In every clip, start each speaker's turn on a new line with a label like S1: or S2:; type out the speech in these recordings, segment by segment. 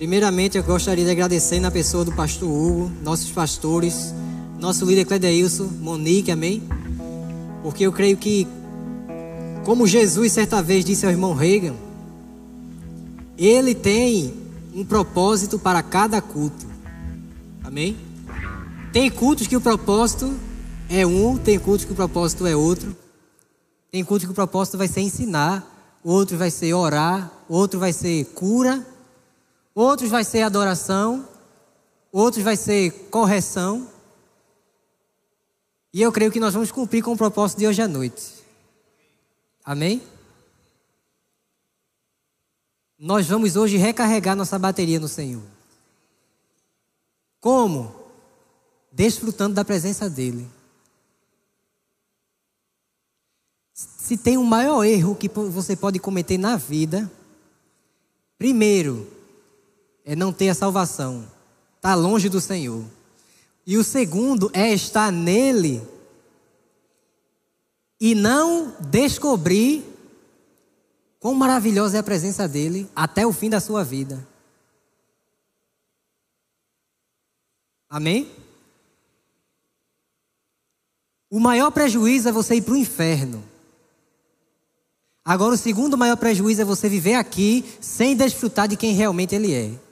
S1: Primeiramente, eu gostaria de agradecer na pessoa do pastor Hugo, nossos pastores, nosso líder Cledeilson, Monique, amém? Porque eu creio que, como Jesus certa vez disse ao irmão Reagan, ele tem um propósito para cada culto, amém? Tem cultos que o propósito é um, tem cultos que o propósito é outro. Tem culto que o propósito vai ser ensinar, outro vai ser orar, outro vai ser cura, outros vai ser adoração, outros vai ser correção. E eu creio que nós vamos cumprir com o propósito de hoje à noite. Amém? Nós vamos hoje recarregar nossa bateria no Senhor. Como? Desfrutando da presença dEle. Se tem um maior erro que você pode cometer na vida, primeiro, é não ter a salvação, estar tá longe do Senhor. E o segundo é estar nele e não descobrir quão maravilhosa é a presença dele até o fim da sua vida. Amém? O maior prejuízo é você ir para o inferno. Agora, o segundo maior prejuízo é você viver aqui sem desfrutar de quem realmente ele é.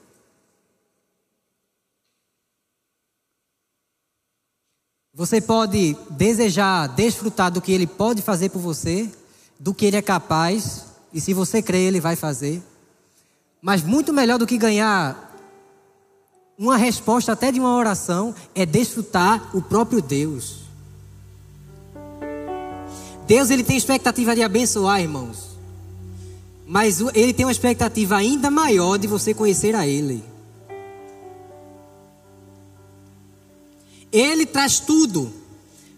S1: Você pode desejar desfrutar do que ele pode fazer por você, do que ele é capaz, e se você crê, ele vai fazer. Mas muito melhor do que ganhar uma resposta até de uma oração é desfrutar o próprio Deus. Deus ele tem expectativa de abençoar, irmãos. Mas ele tem uma expectativa ainda maior de você conhecer a ele. Ele traz tudo.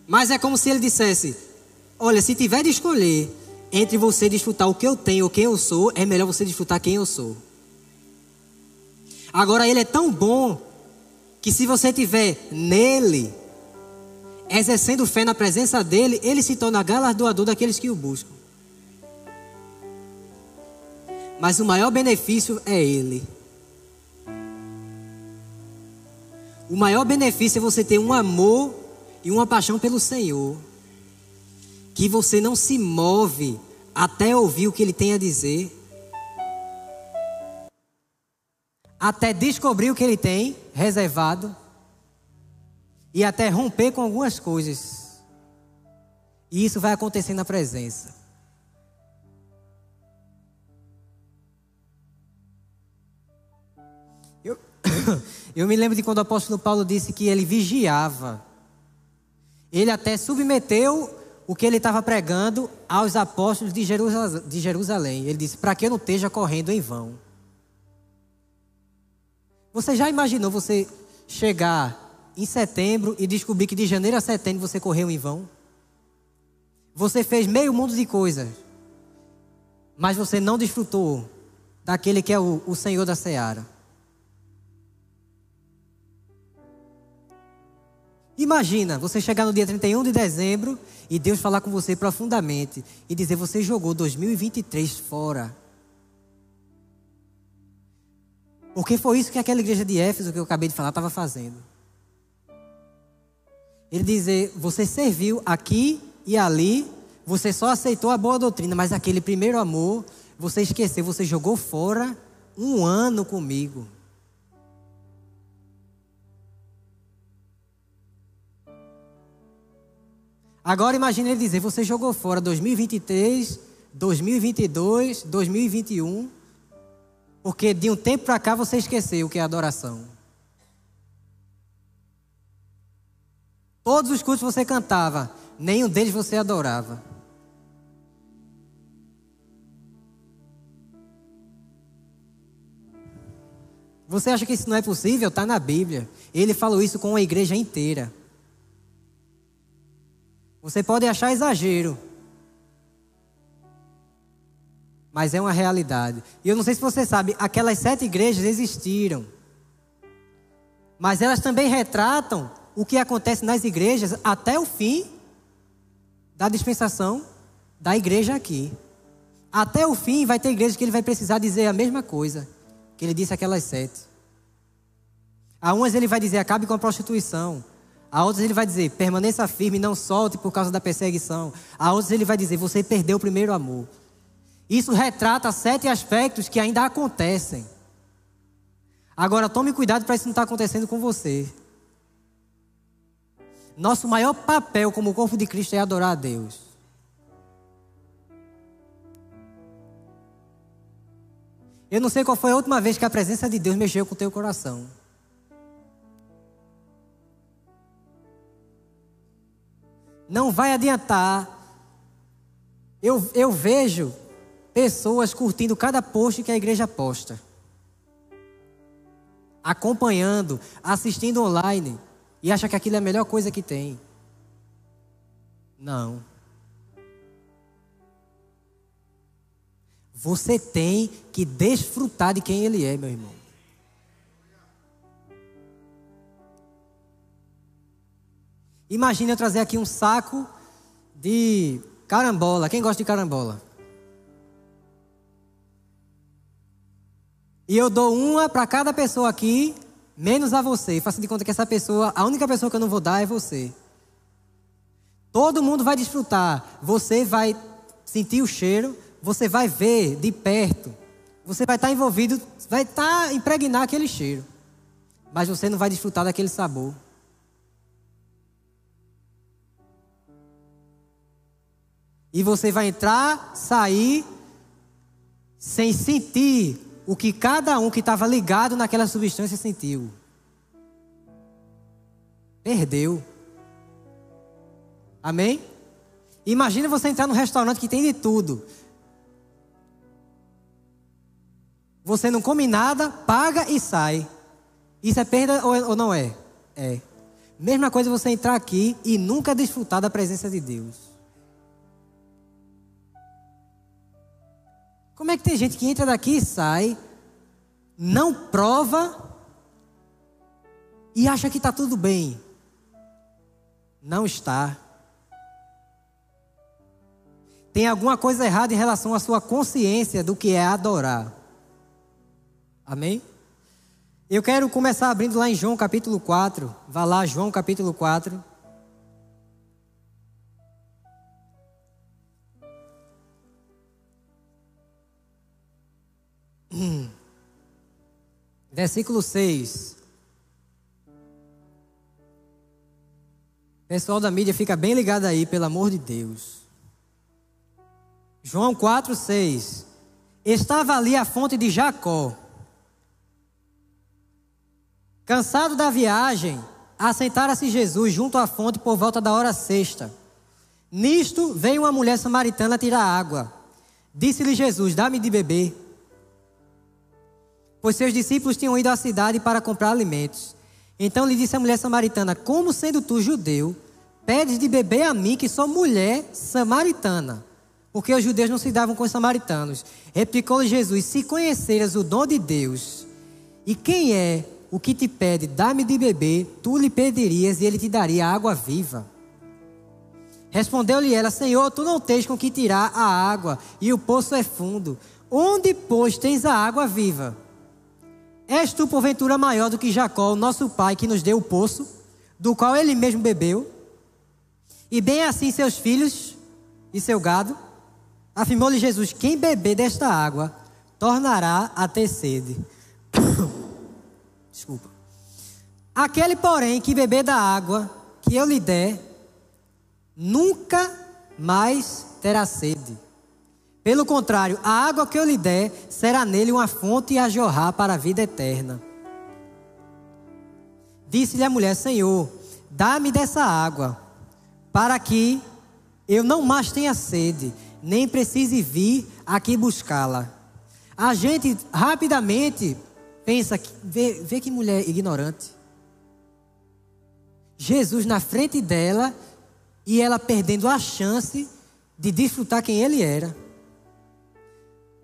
S1: Mas é como se ele dissesse: Olha, se tiver de escolher entre você desfrutar o que eu tenho ou quem eu sou, é melhor você desfrutar quem eu sou. Agora, ele é tão bom que se você tiver nele, exercendo fé na presença dele, ele se torna galardoador daqueles que o buscam. Mas o maior benefício é ele. O maior benefício é você ter um amor e uma paixão pelo Senhor. Que você não se move até ouvir o que Ele tem a dizer. Até descobrir o que Ele tem reservado. E até romper com algumas coisas. E isso vai acontecer na presença. Eu, me lembro de quando o apóstolo Paulo disse que ele vigiava. Ele até submeteu o que ele estava pregando aos apóstolos de Jerusalém. Ele disse: para que eu não esteja correndo em vão. Você já imaginou você chegar em setembro e descobrir que de janeiro a setembro você correu em vão? Você fez meio mundo de coisas, mas você não desfrutou daquele que é o, o Senhor da seara. Imagina você chegar no dia 31 de dezembro e Deus falar com você profundamente e dizer: Você jogou 2023 fora. Porque foi isso que aquela igreja de Éfeso que eu acabei de falar estava fazendo. Ele dizer: Você serviu aqui e ali, você só aceitou a boa doutrina, mas aquele primeiro amor, você esqueceu, você jogou fora um ano comigo. Agora imagine ele dizer: você jogou fora 2023, 2022, 2021, porque de um tempo para cá você esqueceu o que é adoração. Todos os cultos você cantava, nenhum deles você adorava. Você acha que isso não é possível? Está na Bíblia. Ele falou isso com a igreja inteira. Você pode achar exagero, mas é uma realidade. E eu não sei se você sabe, aquelas sete igrejas existiram, mas elas também retratam o que acontece nas igrejas até o fim da dispensação da igreja aqui. Até o fim vai ter igreja que ele vai precisar dizer a mesma coisa. que ele disse aquelas sete. A umas ele vai dizer, acabe com a prostituição. A outras ele vai dizer, permaneça firme, não solte por causa da perseguição. A outras ele vai dizer, você perdeu o primeiro amor. Isso retrata sete aspectos que ainda acontecem. Agora tome cuidado para isso não estar tá acontecendo com você. Nosso maior papel como corpo de Cristo é adorar a Deus. Eu não sei qual foi a última vez que a presença de Deus mexeu com o teu coração. Não vai adiantar. Eu, eu vejo pessoas curtindo cada post que a igreja posta, acompanhando, assistindo online, e acha que aquilo é a melhor coisa que tem. Não. Você tem que desfrutar de quem Ele é, meu irmão. Imagina eu trazer aqui um saco de carambola. Quem gosta de carambola? E eu dou uma para cada pessoa aqui, menos a você. Faço de conta que essa pessoa, a única pessoa que eu não vou dar é você. Todo mundo vai desfrutar. Você vai sentir o cheiro, você vai ver de perto. Você vai estar envolvido, vai estar impregnar aquele cheiro. Mas você não vai desfrutar daquele sabor. E você vai entrar, sair, sem sentir o que cada um que estava ligado naquela substância sentiu. Perdeu. Amém? Imagina você entrar num restaurante que tem de tudo. Você não come nada, paga e sai. Isso é perda ou não é? É. Mesma coisa você entrar aqui e nunca desfrutar da presença de Deus. Como é que tem gente que entra daqui e sai, não prova e acha que está tudo bem? Não está. Tem alguma coisa errada em relação à sua consciência do que é adorar. Amém? Eu quero começar abrindo lá em João capítulo 4. Vá lá, João capítulo 4. Versículo 6. Pessoal da mídia, fica bem ligado aí, pelo amor de Deus. João 4, 6. Estava ali a fonte de Jacó. Cansado da viagem, assentara-se Jesus junto à fonte por volta da hora sexta. Nisto veio uma mulher samaritana tirar água. Disse-lhe Jesus: Dá-me de beber pois seus discípulos tinham ido à cidade para comprar alimentos. Então lhe disse a mulher samaritana: Como sendo tu judeu, pedes de beber a mim, que sou mulher samaritana? Porque os judeus não se davam com os samaritanos. Replicou-lhe Jesus: Se conheceras o dom de Deus, e quem é o que te pede, dá-me de beber, tu lhe pedirias e ele te daria água viva. Respondeu-lhe ela: Senhor, tu não tens com que tirar a água, e o poço é fundo. Onde, pois, tens a água viva? És tu, porventura, maior do que Jacó, nosso pai, que nos deu o poço, do qual ele mesmo bebeu? E bem assim seus filhos e seu gado? Afirmou-lhe Jesus: Quem beber desta água tornará a ter sede. Desculpa. Aquele, porém, que beber da água que eu lhe der, nunca mais terá sede. Pelo contrário, a água que eu lhe der será nele uma fonte a jorrar para a vida eterna. Disse-lhe a mulher: Senhor, dá-me dessa água, para que eu não mais tenha sede, nem precise vir aqui buscá-la. A gente rapidamente pensa, vê, vê que mulher ignorante. Jesus na frente dela e ela perdendo a chance de desfrutar quem ele era.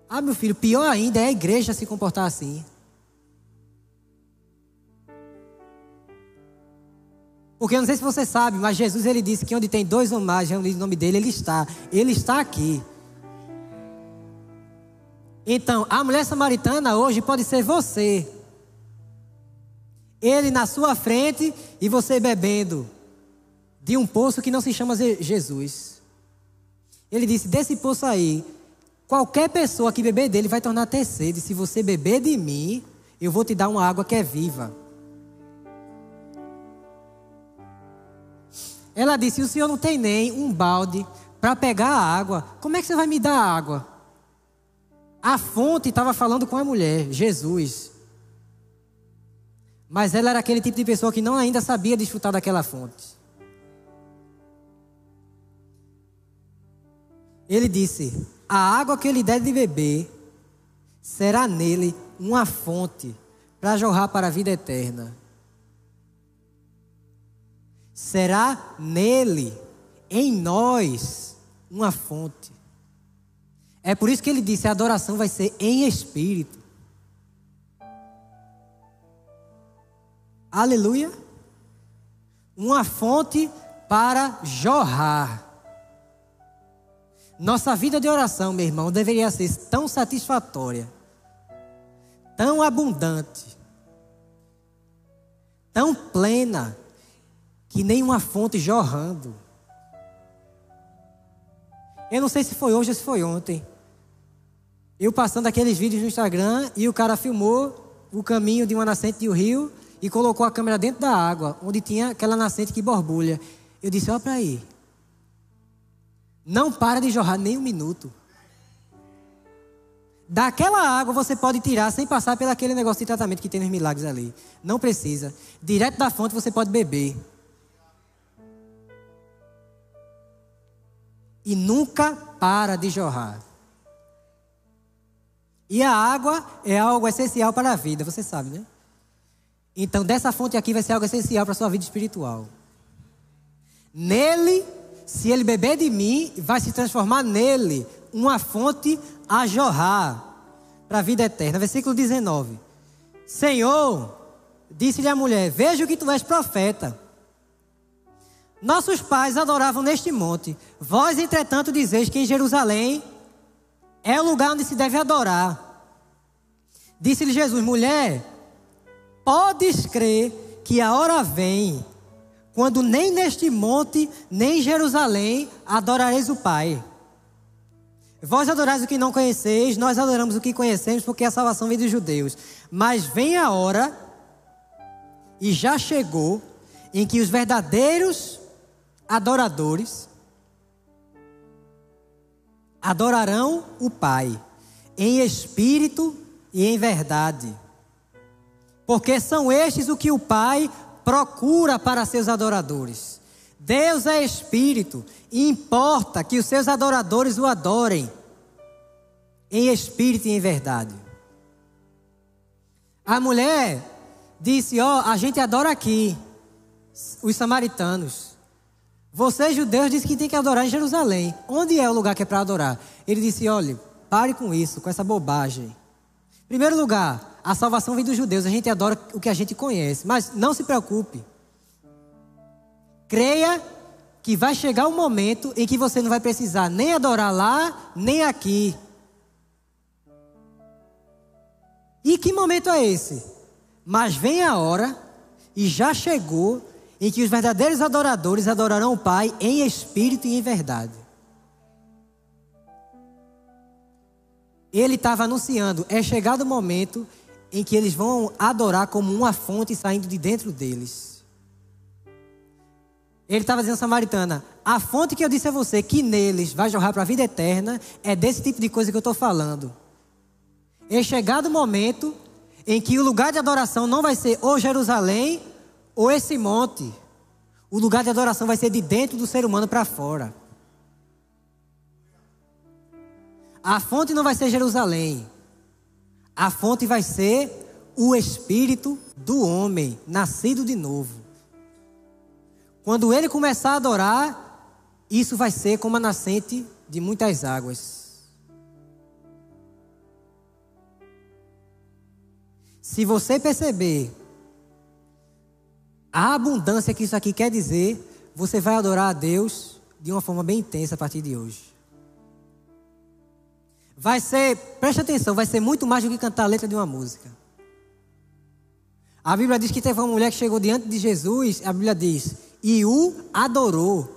S1: Ah, meu filho, pior ainda é a igreja se comportar assim. Porque eu não sei se você sabe, mas Jesus ele disse que onde tem dois ou mais reunidos no nome dele, ele está. Ele está aqui. Então, a mulher samaritana hoje pode ser você. Ele na sua frente e você bebendo de um poço que não se chama Jesus. Ele disse: desse poço aí, qualquer pessoa que beber dele vai tornar ter sede. Se você beber de mim, eu vou te dar uma água que é viva. Ela disse: O senhor não tem nem um balde para pegar a água. Como é que você vai me dar água? A fonte estava falando com a mulher, Jesus. Mas ela era aquele tipo de pessoa que não ainda sabia desfrutar daquela fonte. Ele disse: A água que ele der de beber será nele uma fonte para jorrar para a vida eterna será nele, em nós, uma fonte. É por isso que ele disse: a adoração vai ser em espírito. Aleluia. Uma fonte para jorrar. Nossa vida de oração, meu irmão, deveria ser tão satisfatória, tão abundante, tão plena que nem uma fonte jorrando. Eu não sei se foi hoje ou se foi ontem. Eu passando aqueles vídeos no Instagram e o cara filmou o caminho de uma nascente de um rio e colocou a câmera dentro da água, onde tinha aquela nascente que borbulha. Eu disse: Olha para aí. Não para de jorrar nem um minuto. Daquela água você pode tirar sem passar pelo aquele negócio de tratamento que tem nos milagres ali. Não precisa. Direto da fonte você pode beber. e nunca para de jorrar. E a água é algo essencial para a vida, você sabe, né? Então, dessa fonte aqui vai ser algo essencial para a sua vida espiritual. Nele, se ele beber de mim, vai se transformar nele uma fonte a jorrar para a vida eterna. Versículo 19. Senhor, disse-lhe a mulher: Vejo que tu és profeta. Nossos pais adoravam neste monte. Vós, entretanto, dizeis que em Jerusalém é o lugar onde se deve adorar. Disse-lhe Jesus: Mulher, podes crer que a hora vem, quando nem neste monte, nem em Jerusalém adorareis o Pai. Vós adorais o que não conheceis, nós adoramos o que conhecemos, porque a salvação vem dos judeus. Mas vem a hora, e já chegou, em que os verdadeiros adoradores adorarão o Pai em espírito e em verdade. Porque são estes o que o Pai procura para seus adoradores. Deus é espírito e importa que os seus adoradores o adorem em espírito e em verdade. A mulher disse: Ó, oh, a gente adora aqui, os samaritanos. Vocês, judeus, dizem que tem que adorar em Jerusalém. Onde é o lugar que é para adorar? Ele disse: olhe, pare com isso, com essa bobagem. Primeiro lugar, a salvação vem dos judeus. A gente adora o que a gente conhece. Mas não se preocupe. Creia que vai chegar um momento em que você não vai precisar nem adorar lá, nem aqui. E que momento é esse? Mas vem a hora, e já chegou, em que os verdadeiros adoradores adorarão o Pai em espírito e em verdade. Ele estava anunciando: é chegado o momento em que eles vão adorar como uma fonte saindo de dentro deles. Ele estava dizendo Samaritana: a fonte que eu disse a você que neles vai jorrar para a vida eterna é desse tipo de coisa que eu estou falando. É chegado o momento em que o lugar de adoração não vai ser ou Jerusalém ou esse monte, o lugar de adoração vai ser de dentro do ser humano para fora. A fonte não vai ser Jerusalém. A fonte vai ser o espírito do homem, nascido de novo. Quando ele começar a adorar, isso vai ser como a nascente de muitas águas. Se você perceber a abundância que isso aqui quer dizer, você vai adorar a Deus de uma forma bem intensa a partir de hoje. Vai ser, preste atenção, vai ser muito mais do que cantar a letra de uma música. A Bíblia diz que teve uma mulher que chegou diante de Jesus, a Bíblia diz, e o adorou.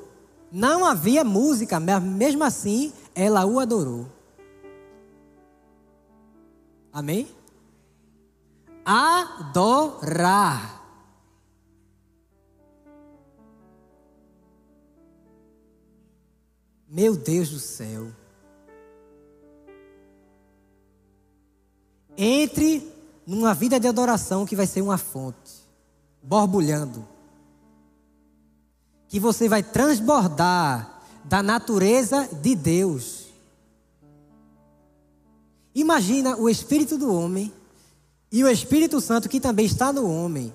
S1: Não havia música, mas mesmo assim ela o adorou. Amém? Adorar. Meu Deus do céu. Entre numa vida de adoração que vai ser uma fonte, borbulhando. Que você vai transbordar da natureza de Deus. Imagina o espírito do homem e o Espírito Santo que também está no homem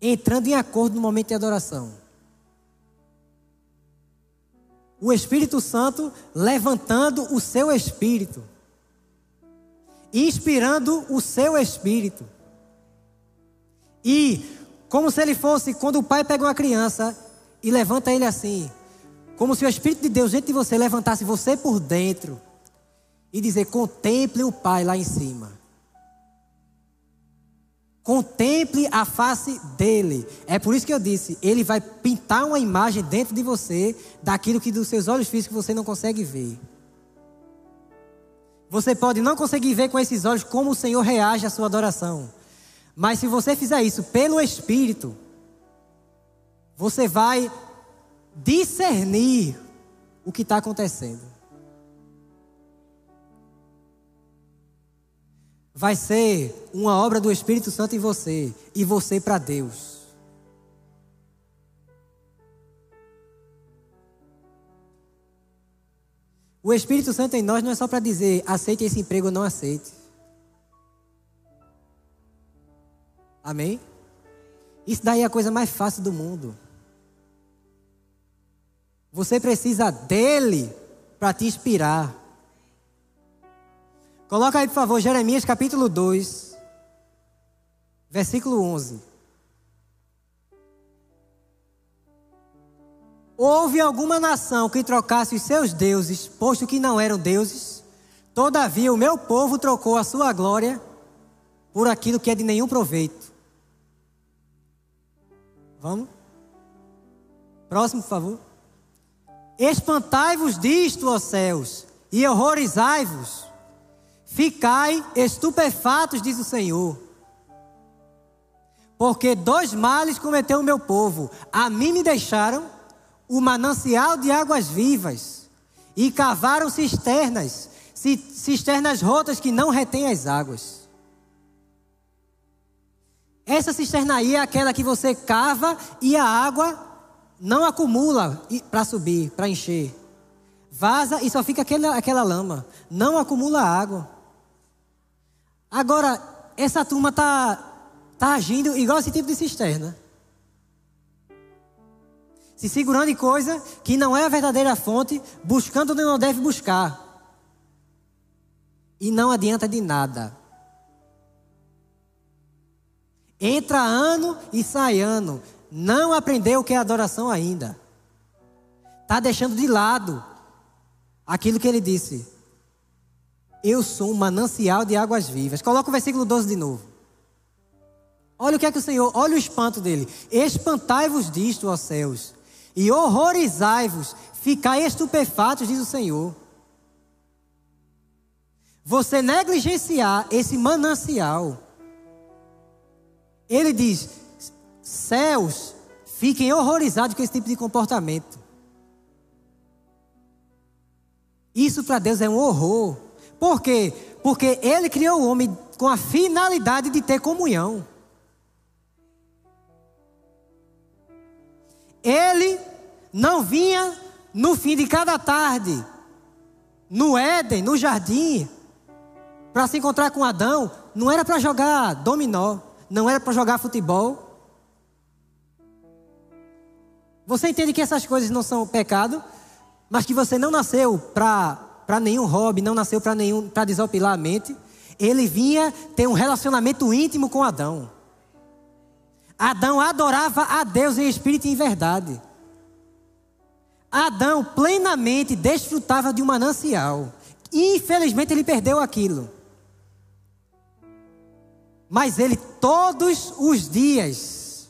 S1: entrando em acordo no momento de adoração. O Espírito Santo levantando o seu espírito inspirando o seu espírito. E como se ele fosse quando o pai pega uma criança e levanta ele assim, como se o espírito de Deus dentro de você levantasse você por dentro e dizer: "Contemple o pai lá em cima". Contemple a face dele. É por isso que eu disse, ele vai pintar uma imagem dentro de você daquilo que dos seus olhos físicos você não consegue ver. Você pode não conseguir ver com esses olhos como o Senhor reage à sua adoração. Mas se você fizer isso pelo Espírito, você vai discernir o que está acontecendo. Vai ser uma obra do Espírito Santo em você e você para Deus. O Espírito Santo em nós não é só para dizer aceite esse emprego ou não aceite. Amém? Isso daí é a coisa mais fácil do mundo. Você precisa dele para te inspirar. Coloca aí, por favor, Jeremias capítulo 2, versículo 11. Houve alguma nação que trocasse os seus deuses, posto que não eram deuses? Todavia, o meu povo trocou a sua glória por aquilo que é de nenhum proveito. Vamos? Próximo, por favor. Espantai-vos disto, ó céus, e horrorizai-vos. Ficai estupefatos, diz o Senhor. Porque dois males cometeu o meu povo. A mim me deixaram o manancial de águas vivas e cavaram cisternas, cisternas rotas que não retêm as águas. Essa cisterna aí é aquela que você cava e a água não acumula para subir, para encher. Vaza e só fica aquela, aquela lama. Não acumula água. Agora, essa turma está tá agindo igual esse tipo de cisterna se segurando em coisa que não é a verdadeira fonte, buscando onde não deve buscar. E não adianta de nada. Entra ano e sai ano. Não aprendeu o que é adoração ainda. Está deixando de lado aquilo que ele disse. Eu sou um manancial de águas vivas. Coloca o versículo 12 de novo. Olha o que é que o Senhor, olha o espanto dele. Espantai-vos disto, ó céus, e horrorizai-vos, ficai estupefatos, diz o Senhor. Você negligenciar esse manancial. Ele diz: céus, fiquem horrorizados com esse tipo de comportamento. Isso para Deus é um horror. Por quê? Porque Ele criou o homem com a finalidade de ter comunhão. Ele não vinha no fim de cada tarde, no Éden, no jardim, para se encontrar com Adão. Não era para jogar dominó, não era para jogar futebol. Você entende que essas coisas não são pecado, mas que você não nasceu para nenhum hobby, não nasceu para desopilar a mente. Ele vinha ter um relacionamento íntimo com Adão. Adão adorava a Deus em espírito e em verdade. Adão plenamente desfrutava de um manancial. Infelizmente ele perdeu aquilo. Mas ele todos os dias.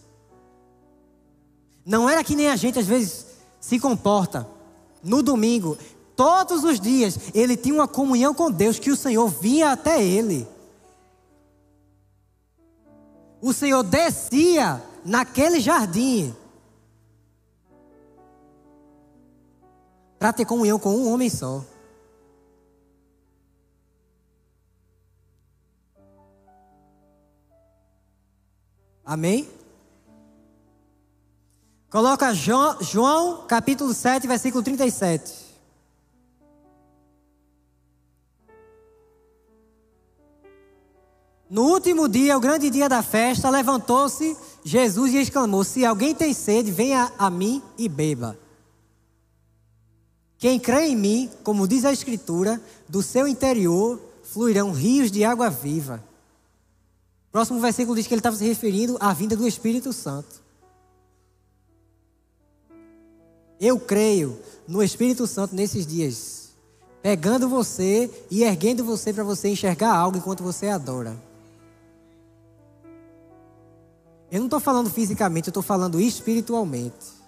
S1: Não era que nem a gente às vezes se comporta. No domingo, todos os dias, ele tinha uma comunhão com Deus que o Senhor vinha até ele. O Senhor descia naquele jardim para ter comunhão com um homem só. Amém? Coloca João, João, capítulo 7, versículo 37. No último dia, o grande dia da festa, levantou-se Jesus e exclamou: Se alguém tem sede, venha a mim e beba. Quem crê em mim, como diz a Escritura, do seu interior fluirão rios de água viva. Próximo versículo diz que ele estava se referindo à vinda do Espírito Santo. Eu creio no Espírito Santo nesses dias, pegando você e erguendo você para você enxergar algo enquanto você adora. Eu não estou falando fisicamente, eu estou falando espiritualmente.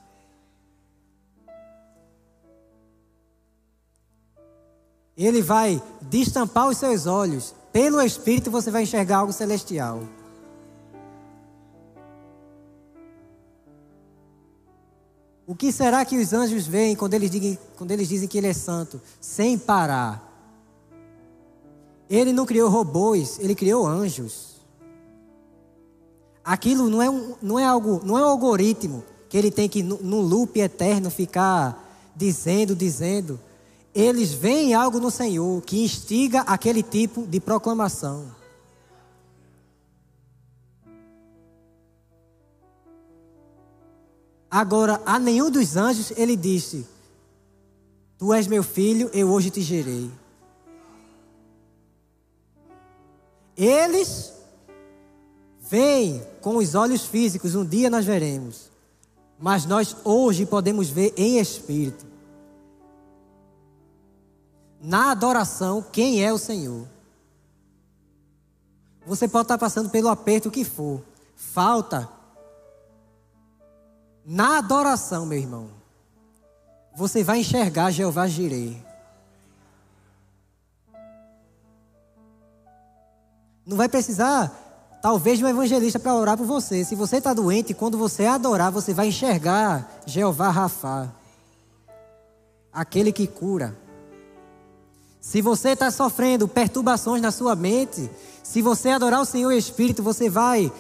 S1: Ele vai destampar os seus olhos pelo Espírito você vai enxergar algo celestial. O que será que os anjos veem quando eles, dizem, quando eles dizem que Ele é santo? Sem parar. Ele não criou robôs, Ele criou anjos. Aquilo não é, um, não é algo, não é um algoritmo que ele tem que, num loop eterno, ficar dizendo, dizendo eles veem algo no Senhor que instiga aquele tipo de proclamação. Agora, a nenhum dos anjos ele disse: Tu és meu filho, eu hoje te gerei. Eles veem com os olhos físicos, um dia nós veremos. Mas nós hoje podemos ver em espírito na adoração quem é o Senhor. Você pode estar passando pelo aperto que for. Falta. Na adoração, meu irmão. Você vai enxergar Jeová Jirei. Não vai precisar, talvez, um evangelista para orar por você. Se você está doente, quando você adorar, você vai enxergar Jeová Rafá. Aquele que cura. Se você está sofrendo perturbações na sua mente, se você adorar o Senhor Espírito, você vai,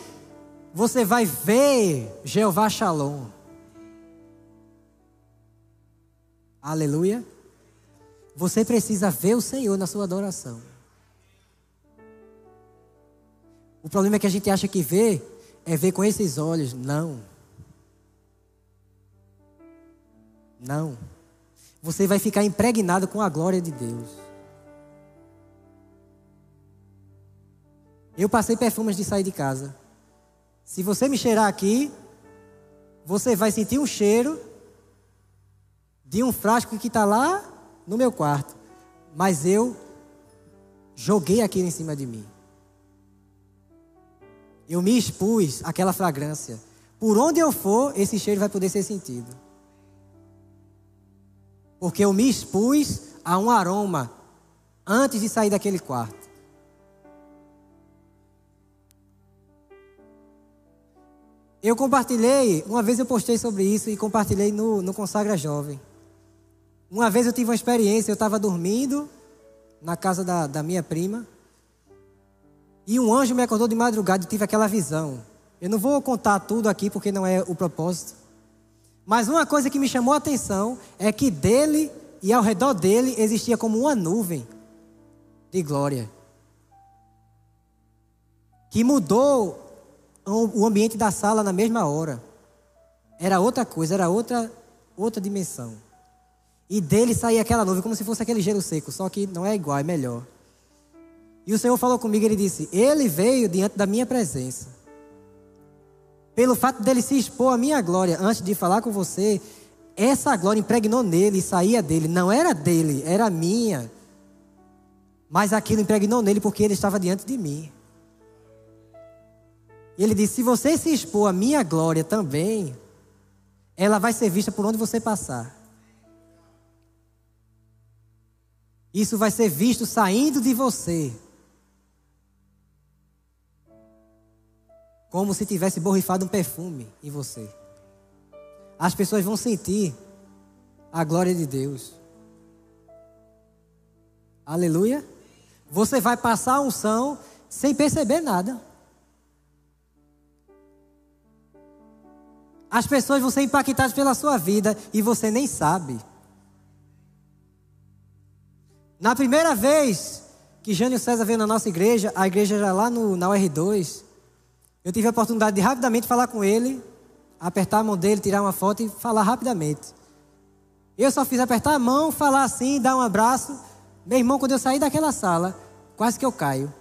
S1: você vai ver Jeová Shalom. Aleluia. Você precisa ver o Senhor na sua adoração. O problema é que a gente acha que ver é ver com esses olhos. Não. Não. Você vai ficar impregnado com a glória de Deus. Eu passei perfumes de sair de casa. Se você me cheirar aqui, você vai sentir um cheiro de um frasco que está lá no meu quarto. Mas eu joguei aquilo em cima de mim. Eu me expus àquela fragrância. Por onde eu for, esse cheiro vai poder ser sentido. Porque eu me expus a um aroma antes de sair daquele quarto. Eu compartilhei, uma vez eu postei sobre isso e compartilhei no, no Consagra Jovem. Uma vez eu tive uma experiência, eu estava dormindo na casa da, da minha prima. E um anjo me acordou de madrugada e tive aquela visão. Eu não vou contar tudo aqui porque não é o propósito. Mas uma coisa que me chamou a atenção é que dele e ao redor dele existia como uma nuvem de glória. Que mudou o ambiente da sala na mesma hora. Era outra coisa, era outra, outra dimensão. E dele saía aquela nuvem como se fosse aquele gelo seco, só que não é igual, é melhor. E o Senhor falou comigo, ele disse: Ele veio diante da minha presença. Pelo fato dele se expor à minha glória antes de falar com você, essa glória impregnou nele e saía dele. Não era dele, era minha. Mas aquilo impregnou nele porque ele estava diante de mim. E ele disse: Se você se expor à minha glória também, ela vai ser vista por onde você passar. Isso vai ser visto saindo de você. Como se tivesse borrifado um perfume em você. As pessoas vão sentir a glória de Deus. Aleluia. Você vai passar a unção sem perceber nada. As pessoas vão ser impactadas pela sua vida e você nem sabe. Na primeira vez que Jânio César veio na nossa igreja, a igreja era lá no, na UR2, eu tive a oportunidade de rapidamente falar com ele, apertar a mão dele, tirar uma foto e falar rapidamente. Eu só fiz apertar a mão, falar assim, dar um abraço. Meu irmão, quando eu saí daquela sala, quase que eu caio.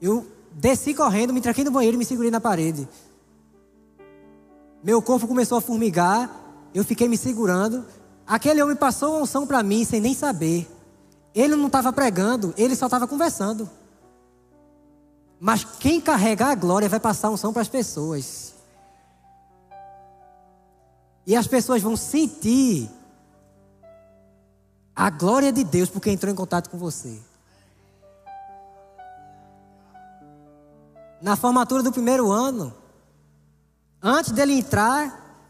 S1: Eu desci correndo, me tranquei no banheiro e me segurei na parede. Meu corpo começou a formigar, eu fiquei me segurando. Aquele homem passou uma unção para mim sem nem saber. Ele não estava pregando, ele só estava conversando. Mas quem carregar a glória vai passar unção para as pessoas. E as pessoas vão sentir a glória de Deus porque entrou em contato com você. Na formatura do primeiro ano, Antes dele entrar,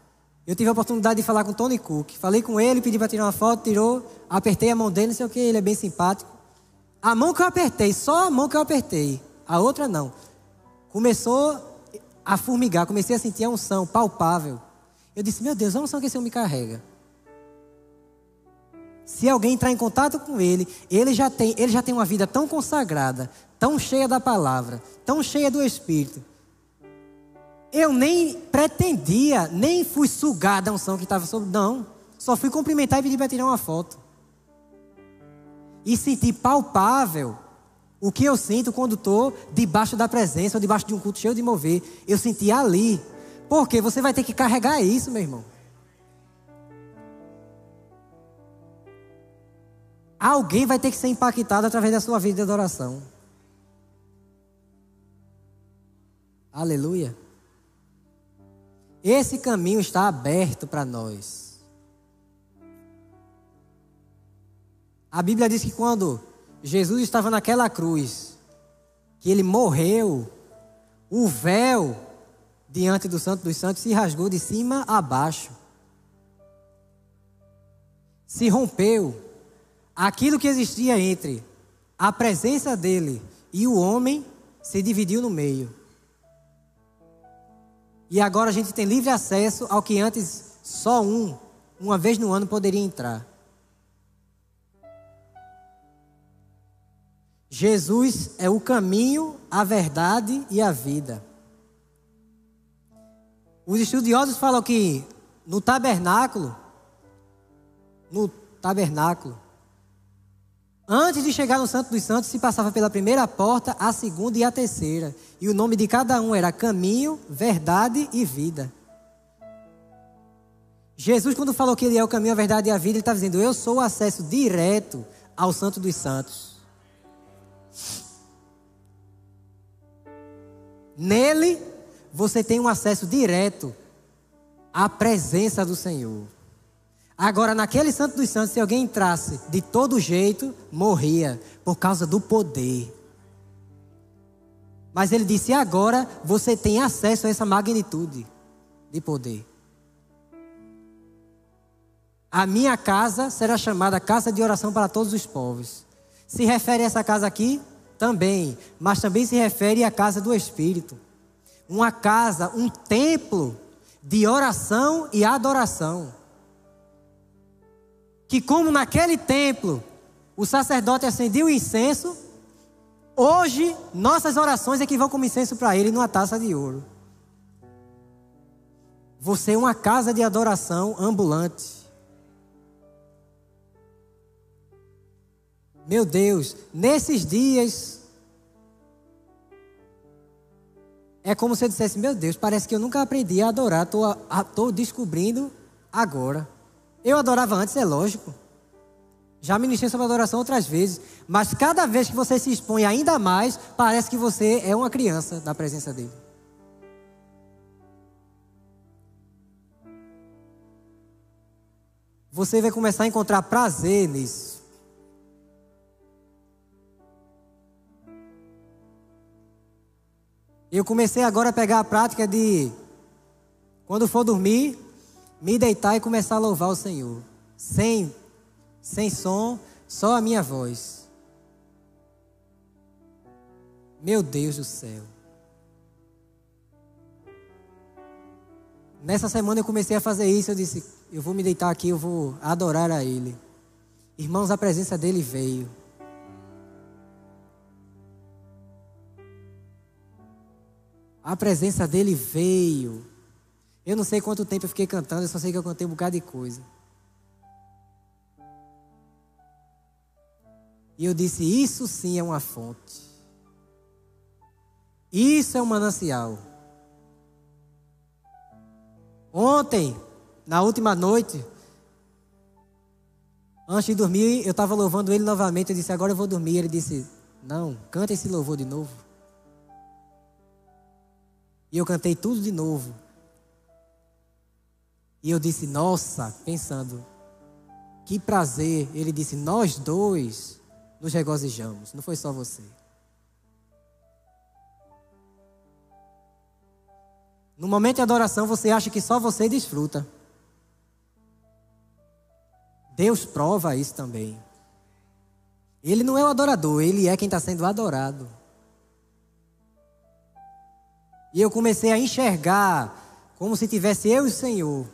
S1: eu tive a oportunidade de falar com Tony Cook. Falei com ele, pedi para tirar uma foto, tirou, apertei a mão dele, não sei o que, ele é bem simpático. A mão que eu apertei, só a mão que eu apertei, a outra não. Começou a formigar, comecei a sentir a unção palpável. Eu disse, meu Deus, a unção que esse homem carrega. Se alguém entrar em contato com ele, ele já tem, ele já tem uma vida tão consagrada, tão cheia da palavra, tão cheia do Espírito, eu nem pretendia, nem fui sugar da unção que estava sobre. Não. Só fui cumprimentar e pedir para tirar uma foto. E senti palpável o que eu sinto quando estou debaixo da presença ou debaixo de um culto cheio de mover. Eu senti ali. Porque você vai ter que carregar isso, meu irmão. Alguém vai ter que ser impactado através da sua vida de adoração. Aleluia. Esse caminho está aberto para nós. A Bíblia diz que quando Jesus estava naquela cruz, que ele morreu, o véu diante do Santo dos Santos se rasgou de cima a baixo. Se rompeu. Aquilo que existia entre a presença dele e o homem se dividiu no meio. E agora a gente tem livre acesso ao que antes só um, uma vez no ano, poderia entrar. Jesus é o caminho, a verdade e a vida. Os estudiosos falam que no tabernáculo, no tabernáculo, Antes de chegar no Santo dos Santos, se passava pela primeira porta, a segunda e a terceira. E o nome de cada um era caminho, verdade e vida. Jesus, quando falou que ele é o caminho, a verdade e a vida, ele está dizendo: Eu sou o acesso direto ao Santo dos Santos. Nele, você tem um acesso direto à presença do Senhor. Agora, naquele santo dos santos, se alguém entrasse de todo jeito, morria por causa do poder. Mas ele disse: agora você tem acesso a essa magnitude de poder. A minha casa será chamada casa de oração para todos os povos. Se refere a essa casa aqui? Também, mas também se refere à casa do Espírito. Uma casa, um templo de oração e adoração que, como naquele templo o sacerdote acendia o incenso, hoje nossas orações é que vão como incenso para ele numa taça de ouro. Você é uma casa de adoração ambulante. Meu Deus, nesses dias É como se eu dissesse: Meu Deus, parece que eu nunca aprendi a adorar, estou descobrindo agora. Eu adorava antes, é lógico. Já ministrei sobre adoração outras vezes. Mas cada vez que você se expõe ainda mais, parece que você é uma criança na presença dele. Você vai começar a encontrar prazer nisso. Eu comecei agora a pegar a prática de, quando for dormir, me deitar e começar a louvar o Senhor. Sem, sem som, só a minha voz. Meu Deus do céu. Nessa semana eu comecei a fazer isso. Eu disse: Eu vou me deitar aqui, eu vou adorar a Ele. Irmãos, a presença dele veio. A presença dele veio. Eu não sei quanto tempo eu fiquei cantando, eu só sei que eu cantei um bocado de coisa. E eu disse: Isso sim é uma fonte. Isso é um manancial. Ontem, na última noite, antes de dormir, eu estava louvando ele novamente. Eu disse: Agora eu vou dormir. Ele disse: Não, canta esse louvor de novo. E eu cantei tudo de novo. E eu disse, nossa, pensando, que prazer. Ele disse, nós dois nos regozijamos, não foi só você. No momento de adoração, você acha que só você desfruta. Deus prova isso também. Ele não é o adorador, ele é quem está sendo adorado. E eu comecei a enxergar como se tivesse eu e o Senhor,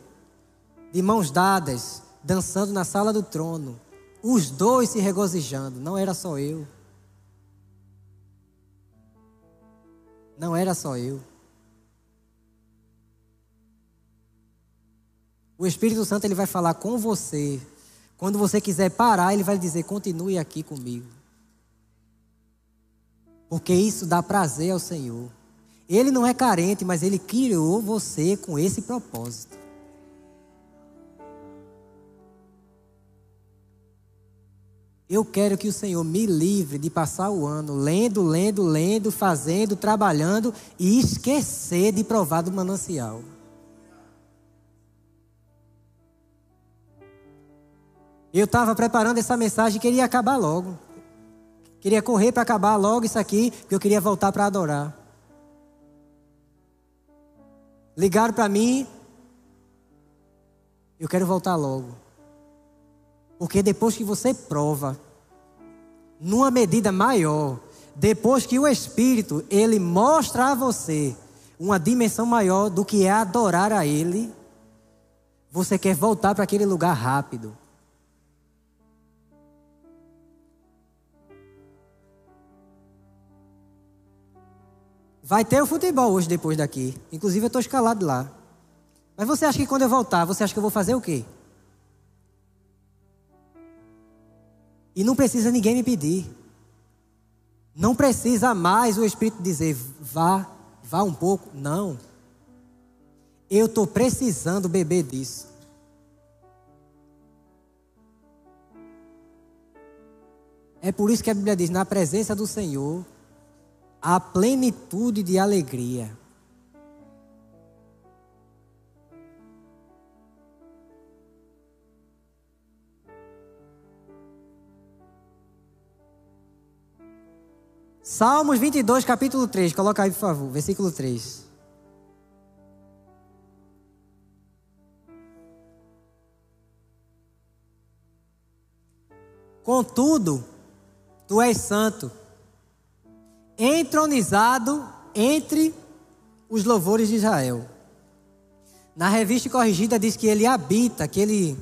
S1: de mãos dadas, dançando na sala do trono, os dois se regozijando, não era só eu. Não era só eu. O Espírito Santo ele vai falar com você. Quando você quiser parar, ele vai dizer: continue aqui comigo. Porque isso dá prazer ao Senhor. Ele não é carente, mas ele criou você com esse propósito. Eu quero que o Senhor me livre de passar o ano lendo, lendo, lendo, fazendo, trabalhando e esquecer de provar do manancial. Eu estava preparando essa mensagem e queria acabar logo. Queria correr para acabar logo isso aqui, porque eu queria voltar para adorar. Ligaram para mim. Eu quero voltar logo. Porque depois que você prova, numa medida maior, depois que o Espírito ele mostra a você uma dimensão maior do que é adorar a Ele, você quer voltar para aquele lugar rápido. Vai ter o futebol hoje depois daqui. Inclusive eu estou escalado lá. Mas você acha que quando eu voltar, você acha que eu vou fazer o quê? E não precisa ninguém me pedir. Não precisa mais o Espírito dizer, vá, vá um pouco. Não. Eu estou precisando beber disso. É por isso que a Bíblia diz: na presença do Senhor a plenitude de alegria. Salmos 22, capítulo 3, coloca aí, por favor, versículo 3. Contudo, tu és santo entronizado entre os louvores de Israel. Na revista corrigida diz que ele habita, que ele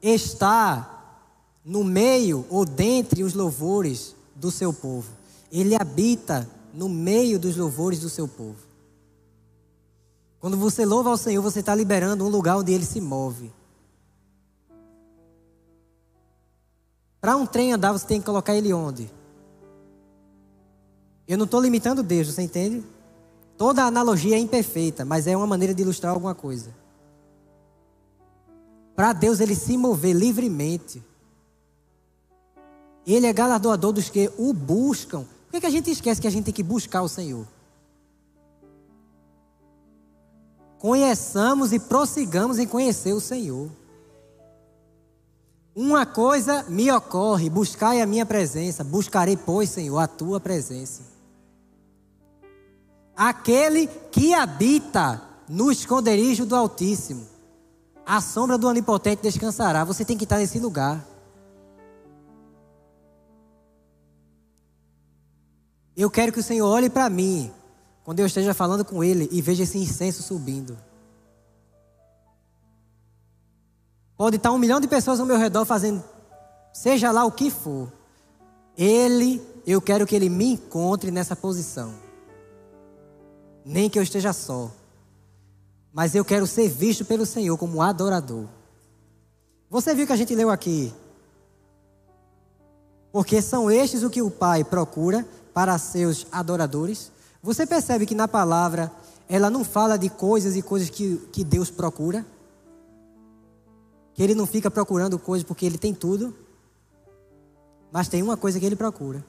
S1: está no meio ou dentre os louvores do seu povo. Ele habita no meio dos louvores do seu povo. Quando você louva ao Senhor, você está liberando um lugar onde ele se move. Para um trem andar, você tem que colocar ele onde? Eu não estou limitando Deus, você entende? Toda analogia é imperfeita, mas é uma maneira de ilustrar alguma coisa. Para Deus ele se mover livremente. Ele é galardoador dos que o buscam. Por que, que a gente esquece que a gente tem que buscar o Senhor? Conheçamos e prossigamos em conhecer o Senhor. Uma coisa me ocorre: buscai a minha presença. Buscarei, pois, Senhor, a tua presença. Aquele que habita no esconderijo do Altíssimo, a sombra do Onipotente descansará. Você tem que estar nesse lugar. Eu quero que o Senhor olhe para mim, quando eu esteja falando com Ele, e veja esse incenso subindo. Pode estar um milhão de pessoas ao meu redor fazendo, seja lá o que for. Ele, eu quero que Ele me encontre nessa posição nem que eu esteja só. Mas eu quero ser visto pelo Senhor como adorador. Você viu que a gente leu aqui? Porque são estes o que o Pai procura para seus adoradores. Você percebe que na palavra ela não fala de coisas e coisas que, que Deus procura? Que ele não fica procurando coisas porque ele tem tudo. Mas tem uma coisa que ele procura.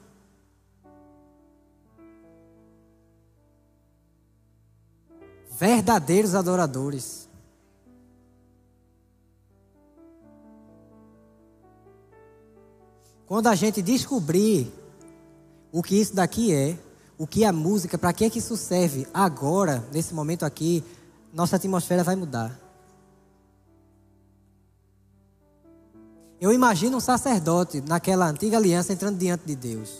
S1: Verdadeiros adoradores. Quando a gente descobrir o que isso daqui é, o que é música, para que, que isso serve agora, nesse momento aqui, nossa atmosfera vai mudar. Eu imagino um sacerdote naquela antiga aliança entrando diante de Deus.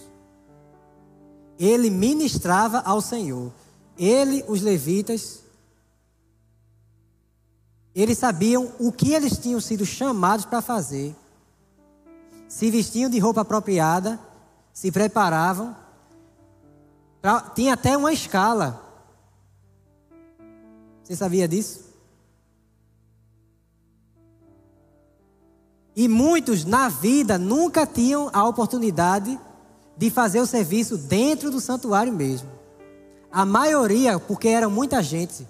S1: Ele ministrava ao Senhor. Ele, os levitas, eles sabiam o que eles tinham sido chamados para fazer. Se vestiam de roupa apropriada, se preparavam. Pra, tinha até uma escala. Você sabia disso? E muitos na vida nunca tinham a oportunidade de fazer o serviço dentro do santuário mesmo. A maioria, porque era muita gente,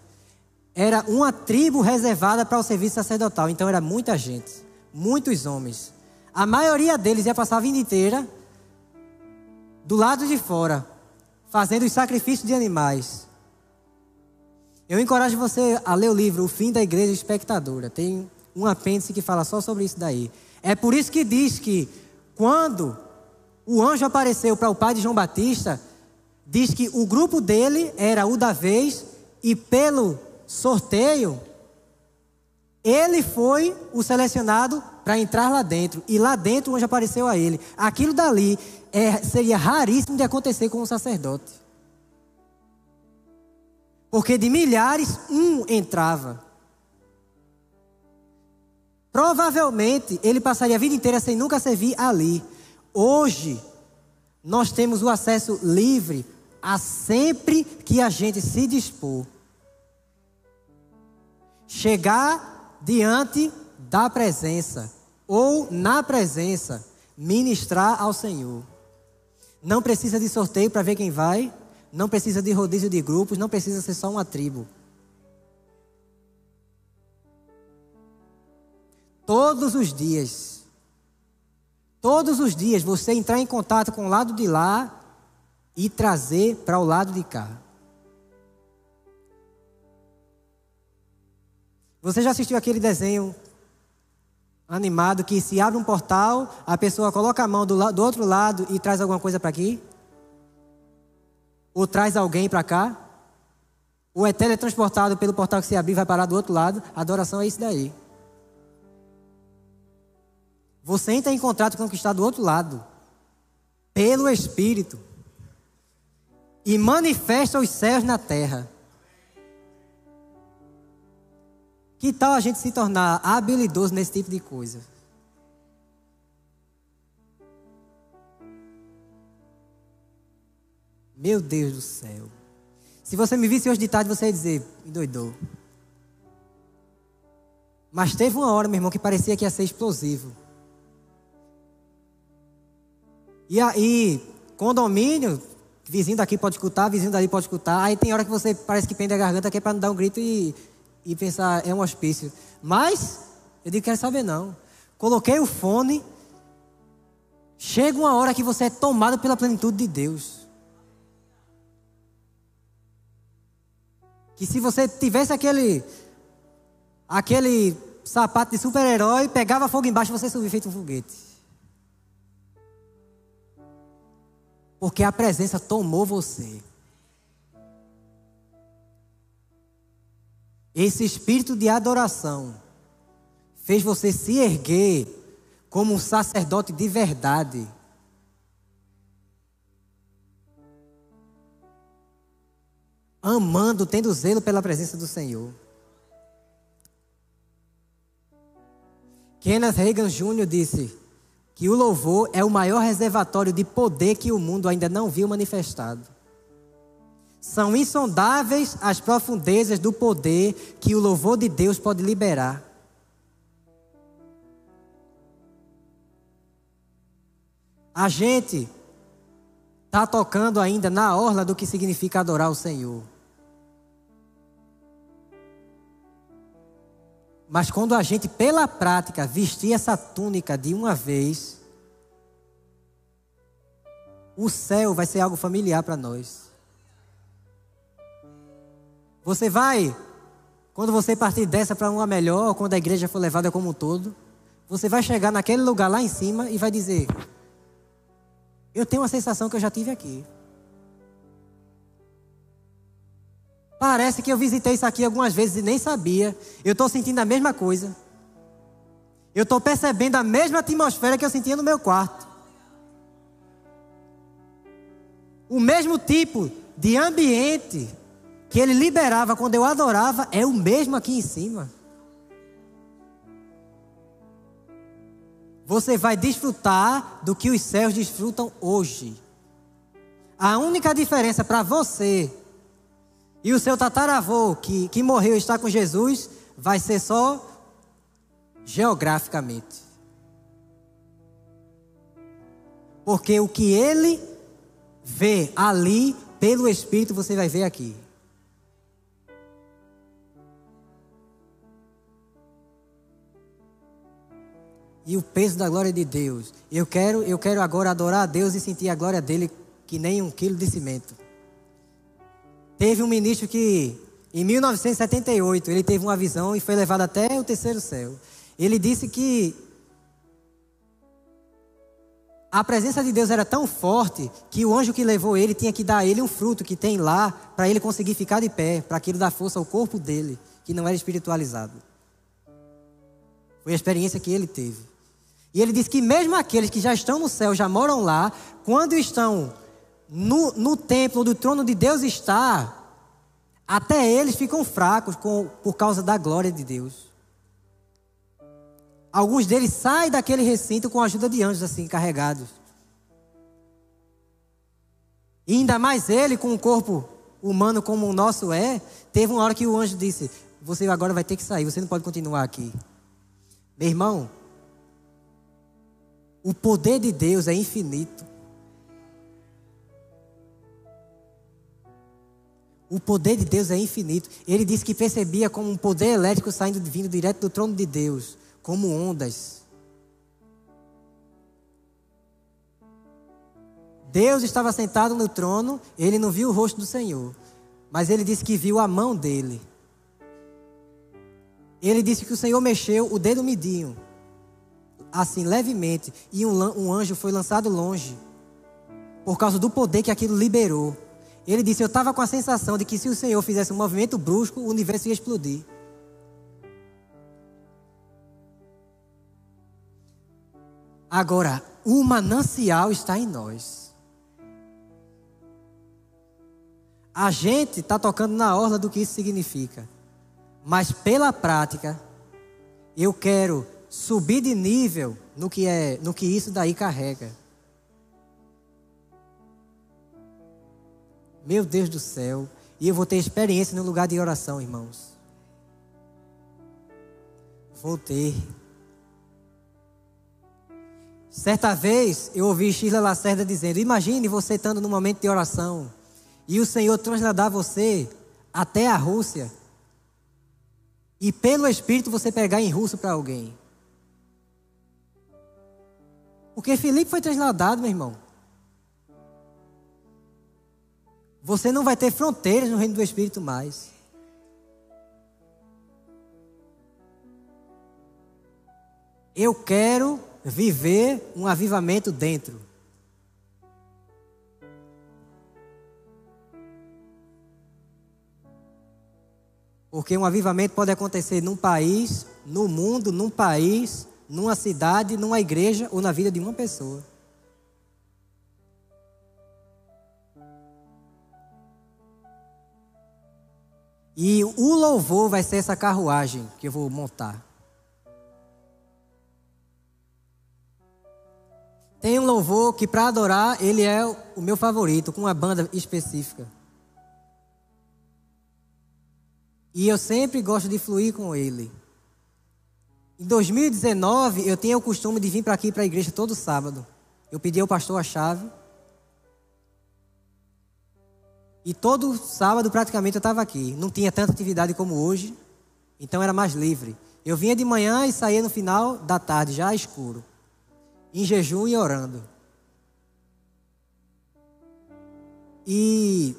S1: era uma tribo reservada para o serviço sacerdotal. Então era muita gente, muitos homens. A maioria deles ia passar a vida inteira do lado de fora, fazendo os sacrifícios de animais. Eu encorajo você a ler o livro O Fim da Igreja Espectadora. Tem um apêndice que fala só sobre isso daí. É por isso que diz que quando o anjo apareceu para o pai de João Batista, diz que o grupo dele era o da vez e pelo sorteio, ele foi o selecionado para entrar lá dentro. E lá dentro, onde apareceu a ele. Aquilo dali é, seria raríssimo de acontecer com um sacerdote. Porque de milhares, um entrava. Provavelmente ele passaria a vida inteira sem nunca servir ali. Hoje, nós temos o acesso livre a sempre que a gente se dispor chegar diante da presença ou na presença, ministrar ao Senhor. Não precisa de sorteio para ver quem vai, não precisa de rodízio de grupos, não precisa ser só uma tribo. Todos os dias, todos os dias você entrar em contato com o lado de lá e trazer para o lado de cá. Você já assistiu aquele desenho animado que se abre um portal, a pessoa coloca a mão do, do outro lado e traz alguma coisa para aqui? Ou traz alguém para cá? Ou é teletransportado pelo portal que se abrir e vai parar do outro lado? A adoração é isso daí. Você entra em contrato com o que está do outro lado, pelo Espírito, e manifesta os céus na terra. Que tal a gente se tornar habilidoso nesse tipo de coisa? Meu Deus do céu. Se você me visse hoje de tarde, você ia dizer, endoidou. Mas teve uma hora, meu irmão, que parecia que ia ser explosivo. E aí, condomínio, Vizinho daqui pode escutar, vizinho dali pode escutar. Aí tem hora que você parece que pende a garganta que é para não dar um grito e, e pensar, é um hospício. Mas, eu digo, quero saber não. Coloquei o fone. Chega uma hora que você é tomado pela plenitude de Deus. Que se você tivesse aquele aquele sapato de super-herói, pegava fogo embaixo você subia feito um foguete. Porque a presença tomou você. Esse espírito de adoração fez você se erguer como um sacerdote de verdade. Amando, tendo zelo pela presença do Senhor. Kenneth Reagan Jr. disse que o louvor é o maior reservatório de poder que o mundo ainda não viu manifestado. São insondáveis as profundezas do poder que o louvor de Deus pode liberar. A gente está tocando ainda na orla do que significa adorar o Senhor. Mas quando a gente, pela prática, vestir essa túnica de uma vez, o céu vai ser algo familiar para nós. Você vai, quando você partir dessa para uma melhor, quando a igreja for levada como um todo, você vai chegar naquele lugar lá em cima e vai dizer: Eu tenho uma sensação que eu já tive aqui. Parece que eu visitei isso aqui algumas vezes e nem sabia. Eu estou sentindo a mesma coisa. Eu estou percebendo a mesma atmosfera que eu sentia no meu quarto. O mesmo tipo de ambiente que ele liberava quando eu adorava é o mesmo aqui em cima. Você vai desfrutar do que os céus desfrutam hoje. A única diferença para você e o seu tataravô que, que morreu e está com Jesus vai ser só geograficamente. Porque o que ele vê ali, pelo Espírito, você vai ver aqui. E o peso da glória de Deus. Eu quero, eu quero agora adorar a Deus e sentir a glória dele que nem um quilo de cimento. Teve um ministro que, em 1978, ele teve uma visão e foi levado até o terceiro céu. Ele disse que a presença de Deus era tão forte que o anjo que levou ele tinha que dar a ele um fruto que tem lá para ele conseguir ficar de pé, para aquilo dar força ao corpo dele, que não era espiritualizado. Foi a experiência que ele teve. E ele disse que mesmo aqueles que já estão no céu, já moram lá, quando estão no, no templo do trono de Deus está, até eles ficam fracos com, por causa da glória de Deus. Alguns deles saem daquele recinto com a ajuda de anjos assim carregados. E ainda mais ele, com um corpo humano como o nosso é, teve uma hora que o anjo disse: Você agora vai ter que sair, você não pode continuar aqui. Meu irmão, o poder de Deus é infinito. O poder de Deus é infinito. Ele disse que percebia como um poder elétrico saindo vindo direto do trono de Deus, como ondas. Deus estava sentado no trono, ele não viu o rosto do Senhor, mas ele disse que viu a mão dele. Ele disse que o Senhor mexeu o dedo midinho, assim levemente, e um, um anjo foi lançado longe, por causa do poder que aquilo liberou. Ele disse: Eu estava com a sensação de que se o Senhor fizesse um movimento brusco, o universo ia explodir. Agora, o manancial está em nós. A gente está tocando na orla do que isso significa. Mas pela prática, eu quero subir de nível no que é, no que isso daí carrega. Meu Deus do céu. E eu vou ter experiência no lugar de oração, irmãos. Vou ter. Certa vez eu ouvi Sheila Lacerda dizendo: Imagine você estando num momento de oração e o Senhor trasladar você até a Rússia e pelo Espírito você pegar em russo para alguém. Porque Filipe foi trasladado, meu irmão. Você não vai ter fronteiras no reino do Espírito mais. Eu quero viver um avivamento dentro. Porque um avivamento pode acontecer num país, no mundo, num país, numa cidade, numa igreja ou na vida de uma pessoa. E o louvor vai ser essa carruagem que eu vou montar. Tem um louvor que para adorar ele é o meu favorito, com uma banda específica. E eu sempre gosto de fluir com ele. Em 2019, eu tinha o costume de vir para aqui para a igreja todo sábado. Eu pedi ao pastor a chave. E todo sábado praticamente eu estava aqui. Não tinha tanta atividade como hoje, então era mais livre. Eu vinha de manhã e saía no final da tarde, já escuro em jejum e orando. E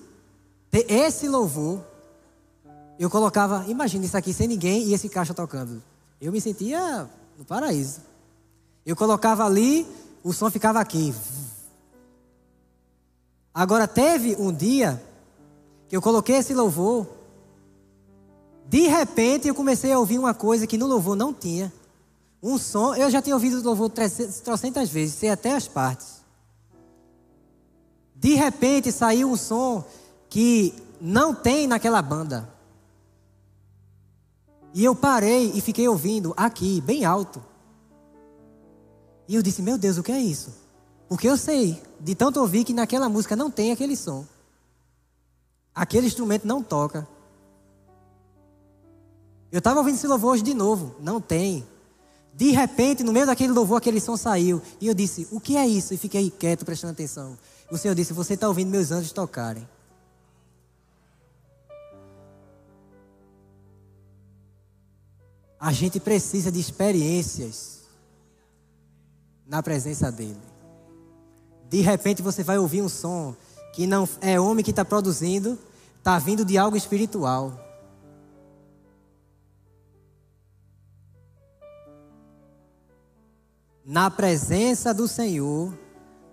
S1: esse louvor, eu colocava, imagina isso aqui sem ninguém e esse caixa tocando. Eu me sentia no paraíso. Eu colocava ali, o som ficava aqui. Agora teve um dia que eu coloquei esse louvor, de repente eu comecei a ouvir uma coisa que no louvor não tinha. Um som, eu já tinha ouvido o louvor 300 vezes, sei até as partes. De repente saiu um som que não tem naquela banda. E eu parei e fiquei ouvindo aqui, bem alto. E eu disse: Meu Deus, o que é isso? Porque eu sei, de tanto ouvir, que naquela música não tem aquele som. Aquele instrumento não toca. Eu estava ouvindo esse louvor hoje de novo. Não tem. De repente, no meio daquele louvor, aquele som saiu. E eu disse: O que é isso? E fiquei quieto, prestando atenção. O Senhor disse: Você está ouvindo meus anjos tocarem. A gente precisa de experiências na presença dEle. De repente você vai ouvir um som que não é homem que está produzindo, está vindo de algo espiritual. Na presença do Senhor,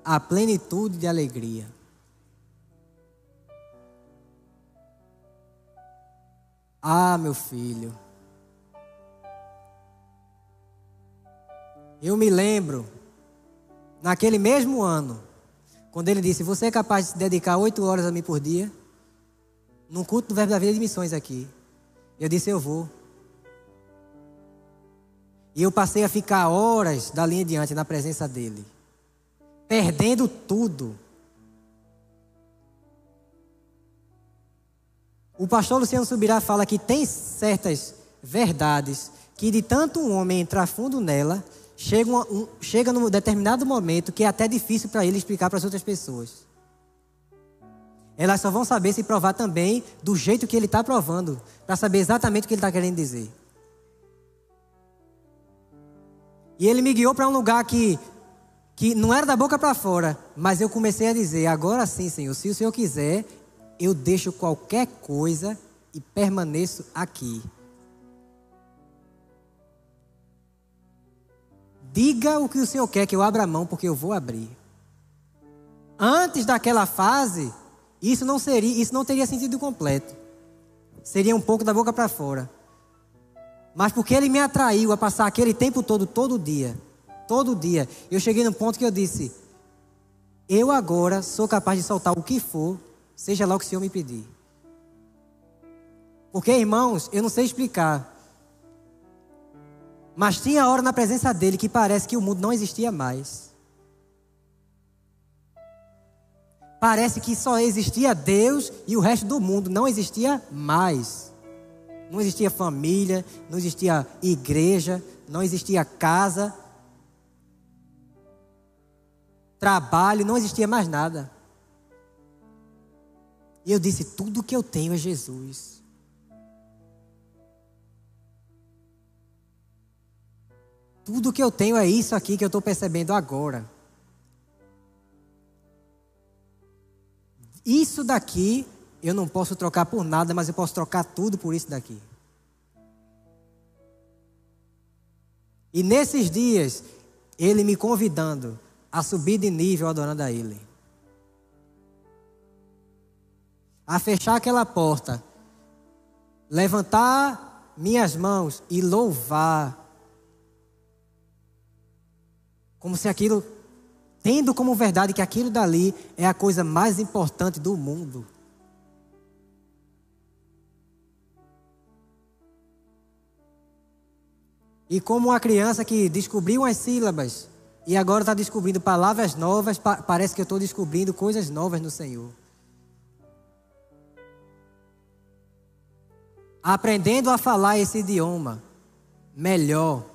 S1: a plenitude de alegria. Ah, meu filho. Eu me lembro, naquele mesmo ano, quando ele disse: Você é capaz de se dedicar oito horas a mim por dia? Num culto do Verbo da Vida de Missões aqui. Eu disse: Eu vou. E eu passei a ficar horas da linha diante na presença dele, perdendo tudo. O pastor Luciano Subirá fala que tem certas verdades que de tanto um homem entrar fundo nela, chega, um, chega num determinado momento que é até difícil para ele explicar para as outras pessoas. Elas só vão saber se provar também do jeito que ele está provando, para saber exatamente o que ele está querendo dizer. E ele me guiou para um lugar que, que não era da boca para fora, mas eu comecei a dizer: agora sim, Senhor, se o Senhor quiser, eu deixo qualquer coisa e permaneço aqui. Diga o que o Senhor quer que eu abra a mão, porque eu vou abrir. Antes daquela fase, isso não seria, isso não teria sentido completo. Seria um pouco da boca para fora. Mas porque ele me atraiu a passar aquele tempo todo, todo dia, todo dia, eu cheguei no ponto que eu disse: eu agora sou capaz de soltar o que for, seja lá o que o Senhor me pedir. Porque, irmãos, eu não sei explicar. Mas tinha hora na presença dele que parece que o mundo não existia mais. Parece que só existia Deus e o resto do mundo não existia mais. Não existia família, não existia igreja, não existia casa. trabalho, não existia mais nada. E eu disse: tudo que eu tenho é Jesus. Tudo que eu tenho é isso aqui que eu estou percebendo agora. Isso daqui eu não posso trocar por nada, mas eu posso trocar tudo por isso daqui. E nesses dias, ele me convidando a subir de nível adorando a ele. A fechar aquela porta, levantar minhas mãos e louvar. Como se aquilo, tendo como verdade que aquilo dali é a coisa mais importante do mundo. E como uma criança que descobriu as sílabas e agora está descobrindo palavras novas, pa parece que eu estou descobrindo coisas novas no Senhor. Aprendendo a falar esse idioma melhor.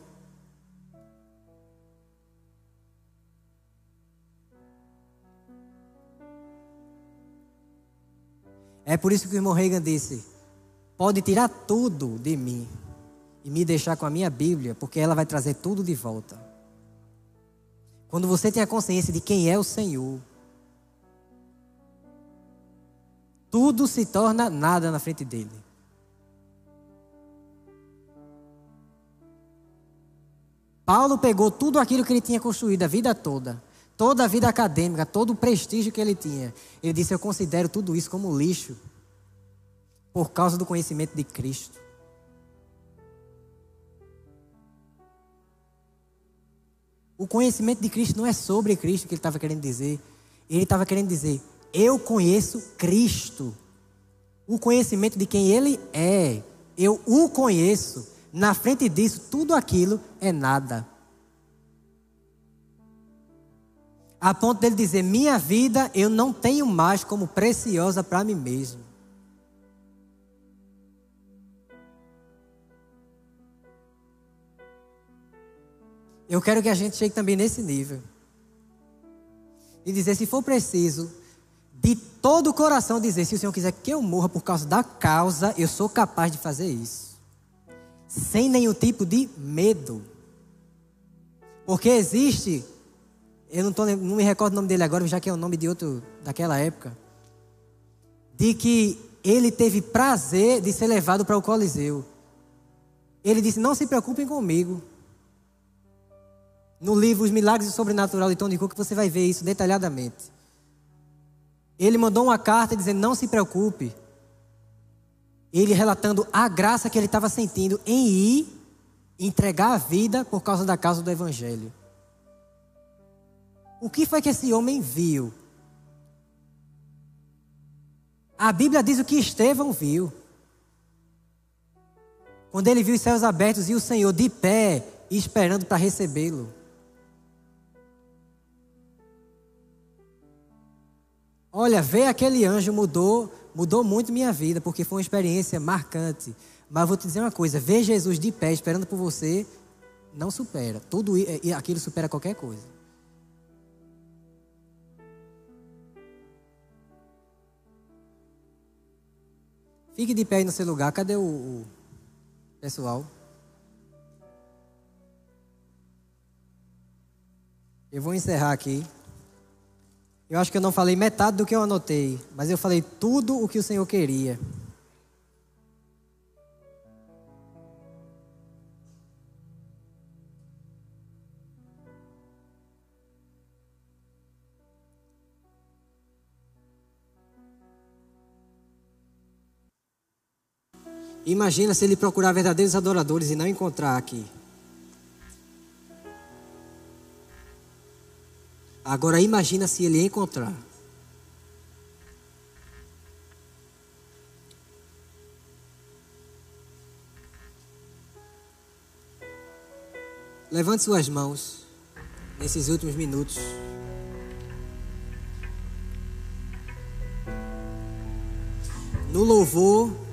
S1: É por isso que o irmão Reagan disse: pode tirar tudo de mim e me deixar com a minha Bíblia, porque ela vai trazer tudo de volta. Quando você tem a consciência de quem é o Senhor, tudo se torna nada na frente dele. Paulo pegou tudo aquilo que ele tinha construído a vida toda, toda a vida acadêmica, todo o prestígio que ele tinha. Ele disse: Eu considero tudo isso como lixo, por causa do conhecimento de Cristo. O conhecimento de Cristo não é sobre Cristo que ele estava querendo dizer. Ele estava querendo dizer: eu conheço Cristo. O conhecimento de quem ele é. Eu o conheço. Na frente disso, tudo aquilo é nada. A ponto dele dizer: minha vida eu não tenho mais como preciosa para mim mesmo. Eu quero que a gente chegue também nesse nível. E dizer, se for preciso, de todo o coração dizer, se o Senhor quiser que eu morra por causa da causa, eu sou capaz de fazer isso. Sem nenhum tipo de medo. Porque existe, eu não, tô, não me recordo o nome dele agora, já que é o nome de outro daquela época, de que ele teve prazer de ser levado para o Coliseu. Ele disse: Não se preocupem comigo. No livro Os Milagres do Sobrenatural de Tony Cook, você vai ver isso detalhadamente. Ele mandou uma carta dizendo: Não se preocupe. Ele relatando a graça que ele estava sentindo em ir entregar a vida por causa da causa do Evangelho. O que foi que esse homem viu? A Bíblia diz o que Estevão viu. Quando ele viu os céus abertos e o Senhor de pé, esperando para recebê-lo. Olha, ver aquele anjo mudou, mudou muito minha vida, porque foi uma experiência marcante. Mas vou te dizer uma coisa: ver Jesus de pé esperando por você não supera. Tudo e aquilo supera qualquer coisa. Fique de pé aí no seu lugar. Cadê o, o pessoal? Eu vou encerrar aqui. Eu acho que eu não falei metade do que eu anotei, mas eu falei tudo o que o Senhor queria. Imagina se ele procurar verdadeiros adoradores e não encontrar aqui. Agora imagina se ele encontrar. Levante suas mãos nesses últimos minutos. No louvor,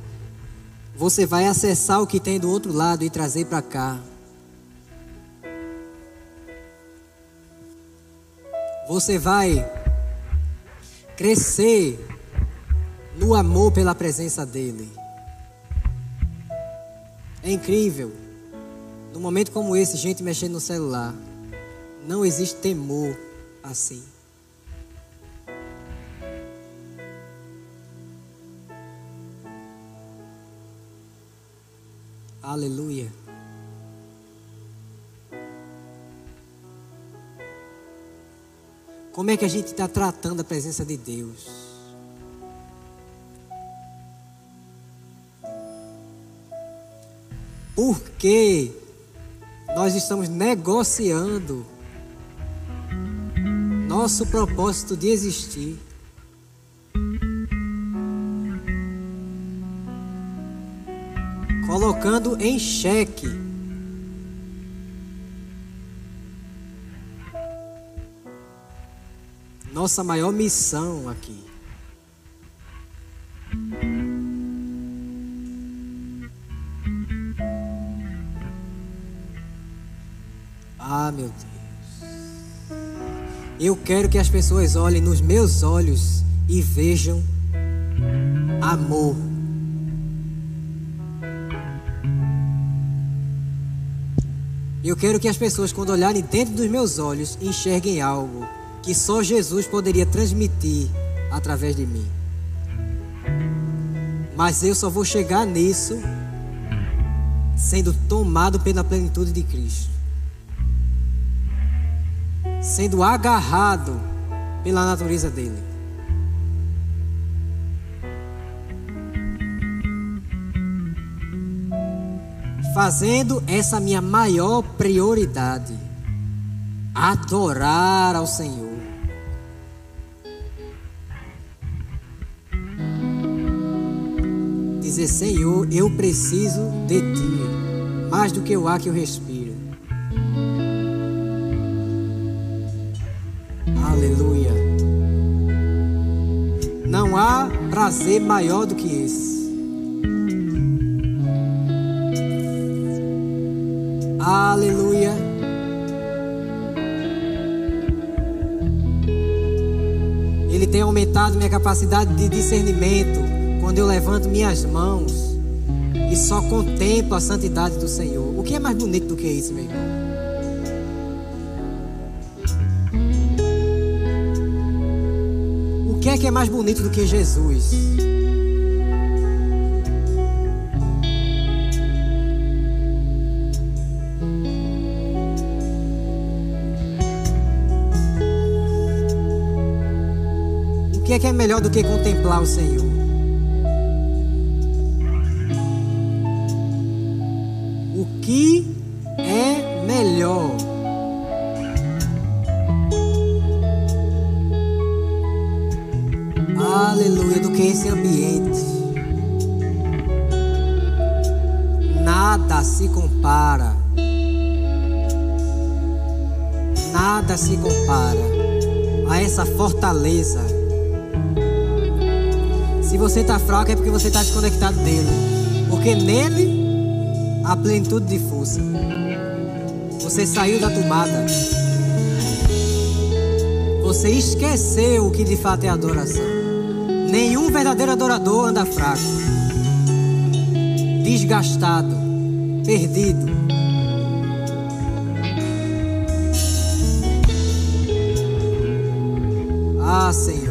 S1: você vai acessar o que tem do outro lado e trazer para cá. você vai crescer no amor pela presença dEle. É incrível. Num momento como esse, gente mexendo no celular, não existe temor assim. Aleluia. Como é que a gente está tratando a presença de Deus? Porque nós estamos negociando nosso propósito de existir. Colocando em xeque nossa maior missão aqui. Ah, meu Deus. Eu quero que as pessoas olhem nos meus olhos e vejam amor. Eu quero que as pessoas, quando olharem dentro dos meus olhos, enxerguem algo que só Jesus poderia transmitir através de mim. Mas eu só vou chegar nisso sendo tomado pela plenitude de Cristo, sendo agarrado pela natureza dele. Fazendo essa minha maior prioridade, adorar ao Senhor. dizer: Senhor, eu preciso de ti, mais do que o ar que eu respiro. Aleluia. Não há prazer maior do que esse. Capacidade de discernimento quando eu levanto minhas mãos e só contemplo a santidade do Senhor. O que é mais bonito do que isso, meu irmão? O que é que é mais bonito do que Jesus? Que é que é melhor do que contemplar o Senhor? que é melhor. Aleluia, do que esse ambiente. Nada se compara. Nada se compara a essa fortaleza. Se você está fraco é porque você está desconectado dele. Porque nele a plenitude de força. Você saiu da tomada. Você esqueceu o que de fato é adoração. Nenhum verdadeiro adorador anda fraco, desgastado, perdido. Ah, Senhor.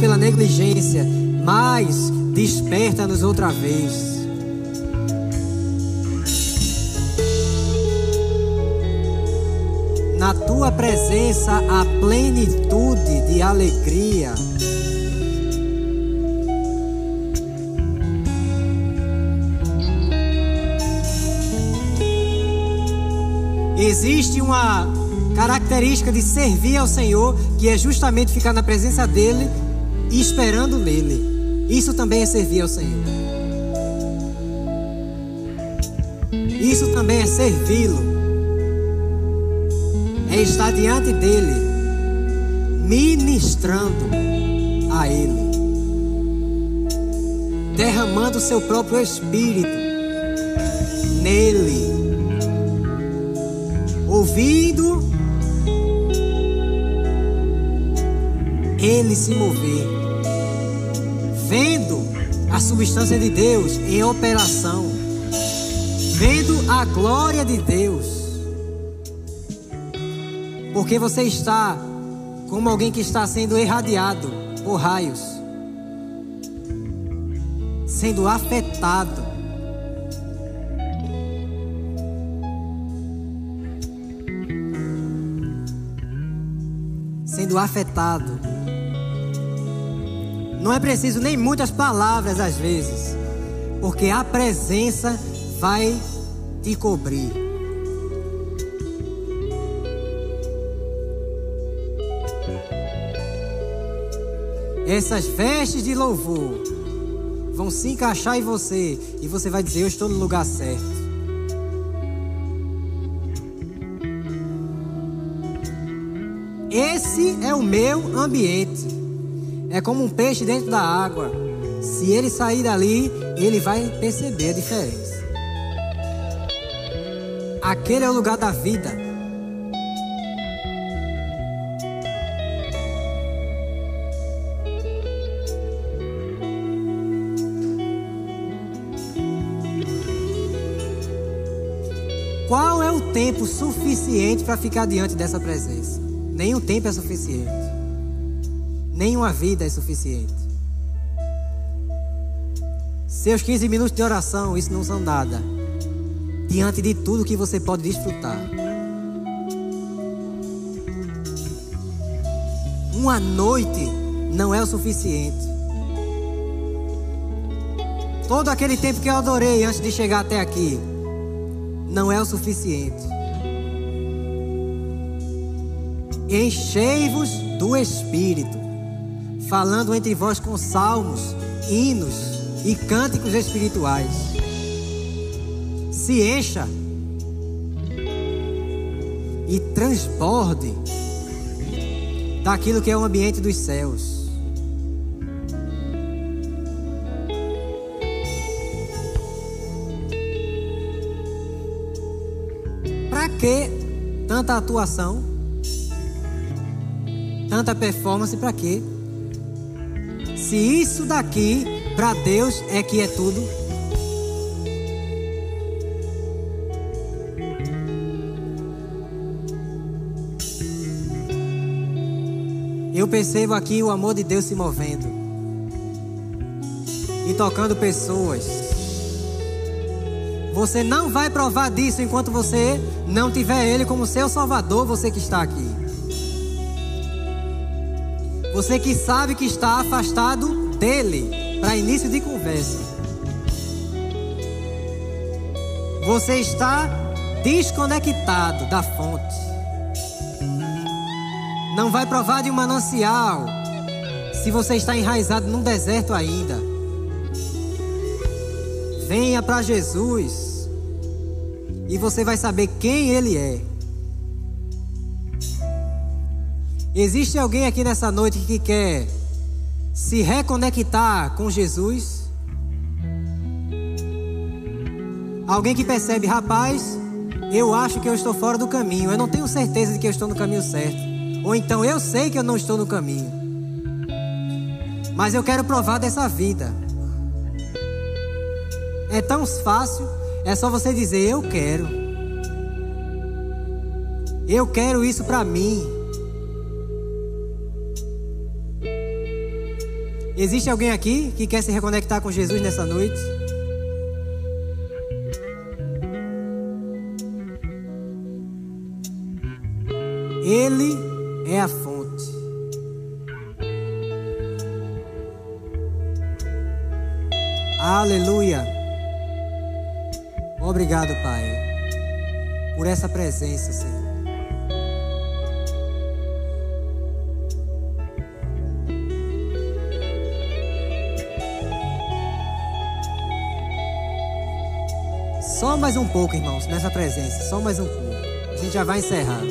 S1: Pela negligência, mas Desperta-nos outra vez. Na tua presença há plenitude de alegria. Existe uma característica de servir ao Senhor, que é justamente ficar na presença dEle e esperando nele. Isso também é servir ao Senhor. Isso também é servi-lo. É estar diante dele, ministrando a ele, derramando o seu próprio espírito nele, ouvindo Ele se mover, vendo a substância de Deus em operação, vendo a glória de Deus, porque você está como alguém que está sendo irradiado por raios, sendo afetado. Sendo afetado. Não é preciso nem muitas palavras às vezes, porque a presença vai te cobrir. Essas vestes de louvor vão se encaixar em você e você vai dizer: Eu estou no lugar certo. Esse é o meu ambiente. É como um peixe dentro da água. Se ele sair dali, ele vai perceber a diferença. Aquele é o lugar da vida. Qual é o tempo suficiente para ficar diante dessa presença? Nenhum tempo é suficiente. Nenhuma vida é suficiente. Seus 15 minutos de oração, isso não são nada. Diante de tudo que você pode desfrutar. Uma noite não é o suficiente. Todo aquele tempo que eu adorei antes de chegar até aqui não é o suficiente. Enchei-vos do Espírito, falando entre vós com salmos, hinos e cânticos espirituais. Se encha e transborde daquilo que é o ambiente dos céus. que tanta atuação? Tanta performance para quê? Se isso daqui para Deus é que é tudo. Eu percebo aqui o amor de Deus se movendo e tocando pessoas você não vai provar disso enquanto você não tiver Ele como seu Salvador, você que está aqui. Você que sabe que está afastado dele para início de conversa. Você está desconectado da fonte. Não vai provar de um manancial se você está enraizado num deserto ainda. Venha para Jesus e você vai saber quem Ele é. Existe alguém aqui nessa noite que quer se reconectar com Jesus? Alguém que percebe, rapaz, eu acho que eu estou fora do caminho, eu não tenho certeza de que eu estou no caminho certo. Ou então eu sei que eu não estou no caminho. Mas eu quero provar dessa vida. É tão fácil é só você dizer: Eu quero. Eu quero isso para mim. Existe alguém aqui que quer se reconectar com Jesus nessa noite? Ele é a fonte. Aleluia. Obrigado, Pai, por essa presença, Senhor. Só mais um pouco, irmãos, nessa presença. Só mais um pouco. A gente já vai encerrar.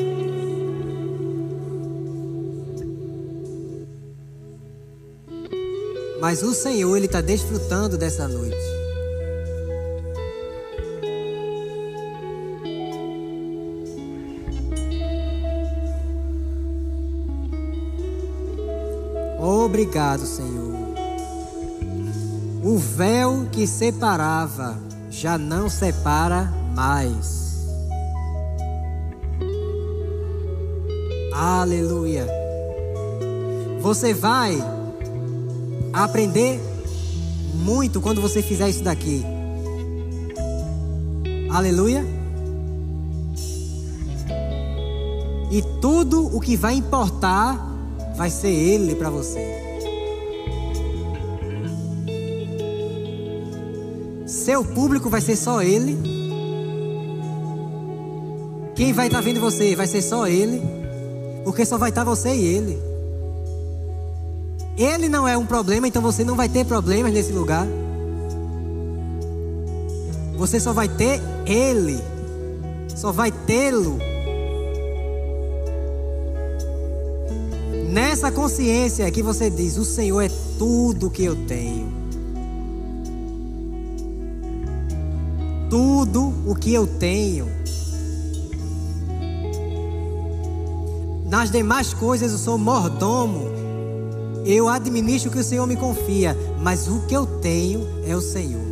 S1: Mas o Senhor, Ele está desfrutando dessa noite. Obrigado, Senhor. O véu que separava já não separa mais. Aleluia. Você vai aprender muito quando você fizer isso daqui. Aleluia. E tudo o que vai importar vai ser Ele para você. Seu público vai ser só Ele. Quem vai estar tá vendo você vai ser só Ele. Porque só vai estar tá você e Ele. Ele não é um problema, então você não vai ter problemas nesse lugar. Você só vai ter Ele. Só vai tê-lo. Nessa consciência é que você diz: O Senhor é tudo que eu tenho. O que eu tenho. Nas demais coisas eu sou mordomo. Eu administro o que o Senhor me confia, mas o que eu tenho é o Senhor.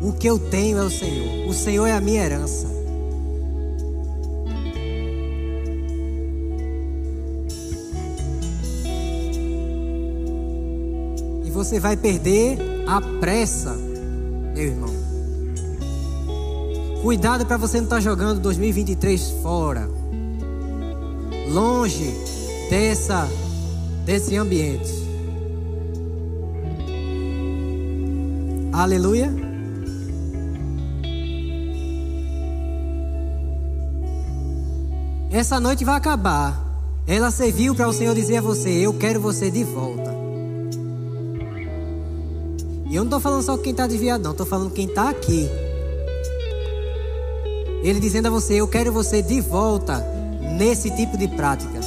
S1: O que eu tenho é o Senhor. O Senhor é a minha herança. E você vai perder a pressa, meu irmão. Cuidado para você não estar tá jogando 2023 fora. Longe dessa desse ambiente. Aleluia. Essa noite vai acabar. Ela serviu para o Senhor dizer a você: Eu quero você de volta. E eu não estou falando só quem está desviado, não. Estou falando quem está aqui. Ele dizendo a você: Eu quero você de volta nesse tipo de prática.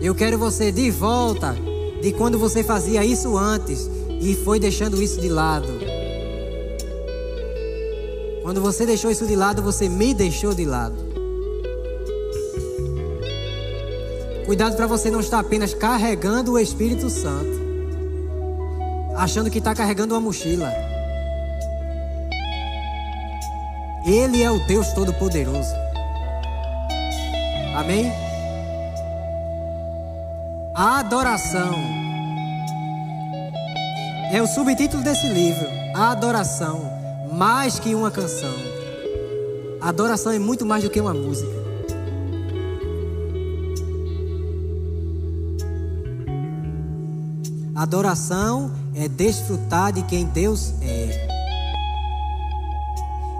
S1: Eu quero você de volta de quando você fazia isso antes e foi deixando isso de lado. Quando você deixou isso de lado, você me deixou de lado. Cuidado para você não estar apenas carregando o Espírito Santo, achando que está carregando uma mochila. Ele é o Deus Todo-Poderoso. Amém? A adoração é o subtítulo desse livro. A adoração, mais que uma canção. A adoração é muito mais do que uma música. Adoração é desfrutar de quem Deus é.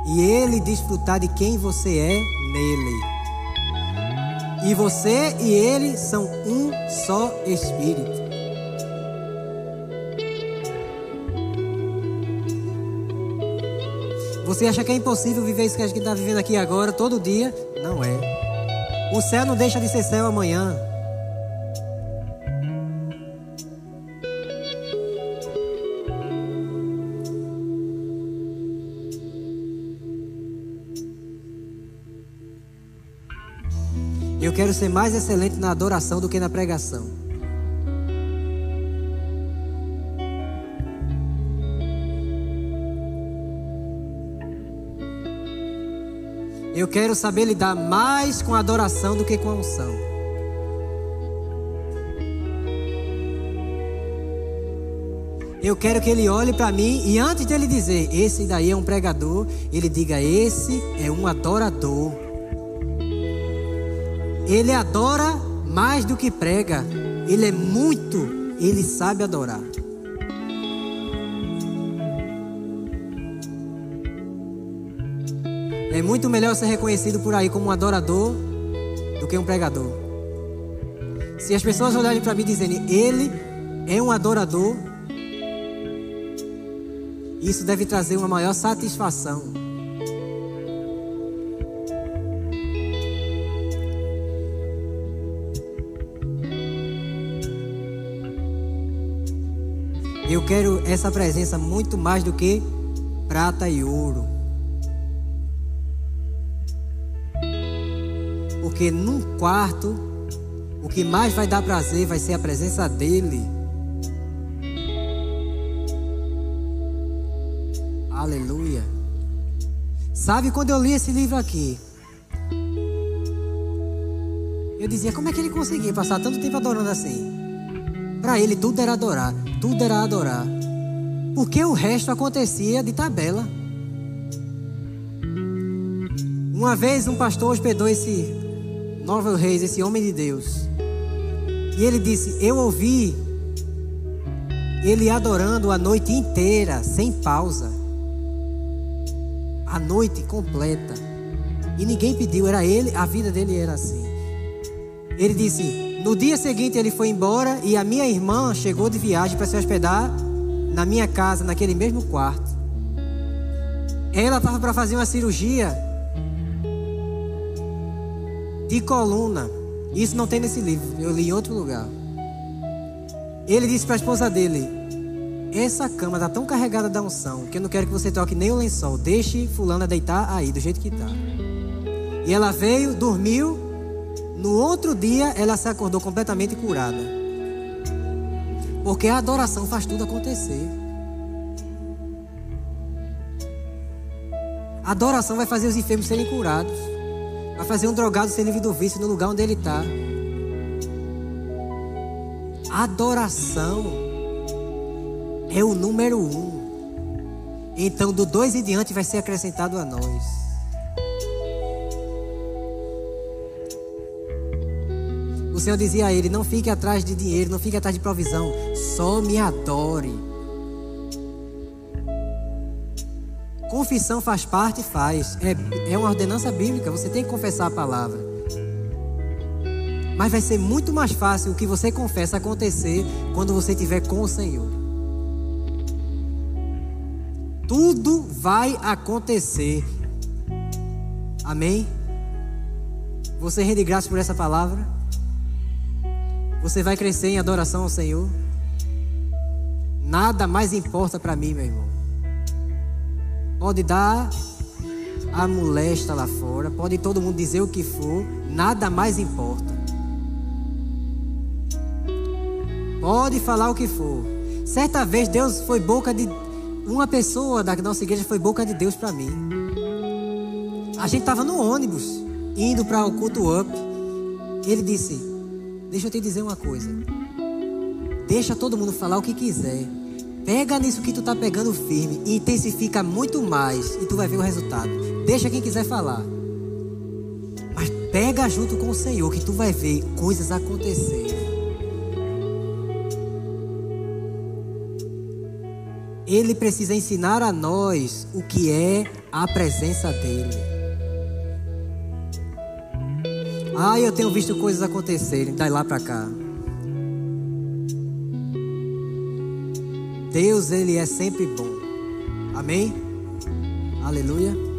S1: E Ele desfrutar de quem você é nele. E você e Ele são um só Espírito. Você acha que é impossível viver isso que a gente está vivendo aqui agora, todo dia? Não é. O céu não deixa de ser céu amanhã. Quero ser mais excelente na adoração do que na pregação. Eu quero saber lidar mais com a adoração do que com a unção. Eu quero que ele olhe para mim e antes de ele dizer, esse daí é um pregador, ele diga, esse é um adorador. Ele adora mais do que prega. Ele é muito, ele sabe adorar. É muito melhor ser reconhecido por aí como um adorador do que um pregador. Se as pessoas olharem para mim dizerem, ele é um adorador, isso deve trazer uma maior satisfação. Quero essa presença muito mais do que prata e ouro. Porque num quarto, o que mais vai dar prazer vai ser a presença dele. Aleluia. Sabe quando eu li esse livro aqui? Eu dizia, como é que ele conseguia passar tanto tempo adorando assim? Para ele tudo era adorar, tudo era adorar. Porque o resto acontecia de tabela. Uma vez um pastor hospedou esse Novel Reis, esse homem de Deus. E ele disse: Eu ouvi ele adorando a noite inteira, sem pausa. A noite completa. E ninguém pediu, era ele, a vida dele era assim. Ele disse: No dia seguinte ele foi embora e a minha irmã chegou de viagem para se hospedar na minha casa, naquele mesmo quarto. Ela estava para fazer uma cirurgia de coluna. Isso não tem nesse livro, eu li em outro lugar. Ele disse para a esposa dele: Essa cama está tão carregada da unção que eu não quero que você toque nem o lençol. Deixe Fulana deitar aí, do jeito que está. E ela veio, dormiu. No outro dia, ela se acordou completamente curada. Porque a adoração faz tudo acontecer. A adoração vai fazer os enfermos serem curados. Vai fazer um drogado ser livre do vício no lugar onde ele está. Adoração é o número um. Então, do dois em diante vai ser acrescentado a nós. Senhor dizia a ele: Não fique atrás de dinheiro, não fique atrás de provisão, só me adore. Confissão faz parte? Faz. É, é uma ordenança bíblica, você tem que confessar a palavra. Mas vai ser muito mais fácil o que você confessa acontecer quando você estiver com o Senhor. Tudo vai acontecer. Amém? Você rende graças por essa palavra? Você vai crescer em adoração ao Senhor? Nada mais importa para mim, meu irmão. Pode dar a molesta lá fora, pode todo mundo dizer o que for, nada mais importa. Pode falar o que for. Certa vez Deus foi boca de uma pessoa da nossa igreja foi boca de Deus para mim. A gente estava no ônibus indo para o culto up. Ele disse: Deixa eu te dizer uma coisa. Deixa todo mundo falar o que quiser. Pega nisso que tu tá pegando firme e intensifica muito mais e tu vai ver o resultado. Deixa quem quiser falar. Mas pega junto com o Senhor que tu vai ver coisas acontecerem. Ele precisa ensinar a nós o que é a presença dele. Ah, eu tenho visto coisas acontecerem, daí lá para cá. Deus, ele é sempre bom. Amém? Aleluia.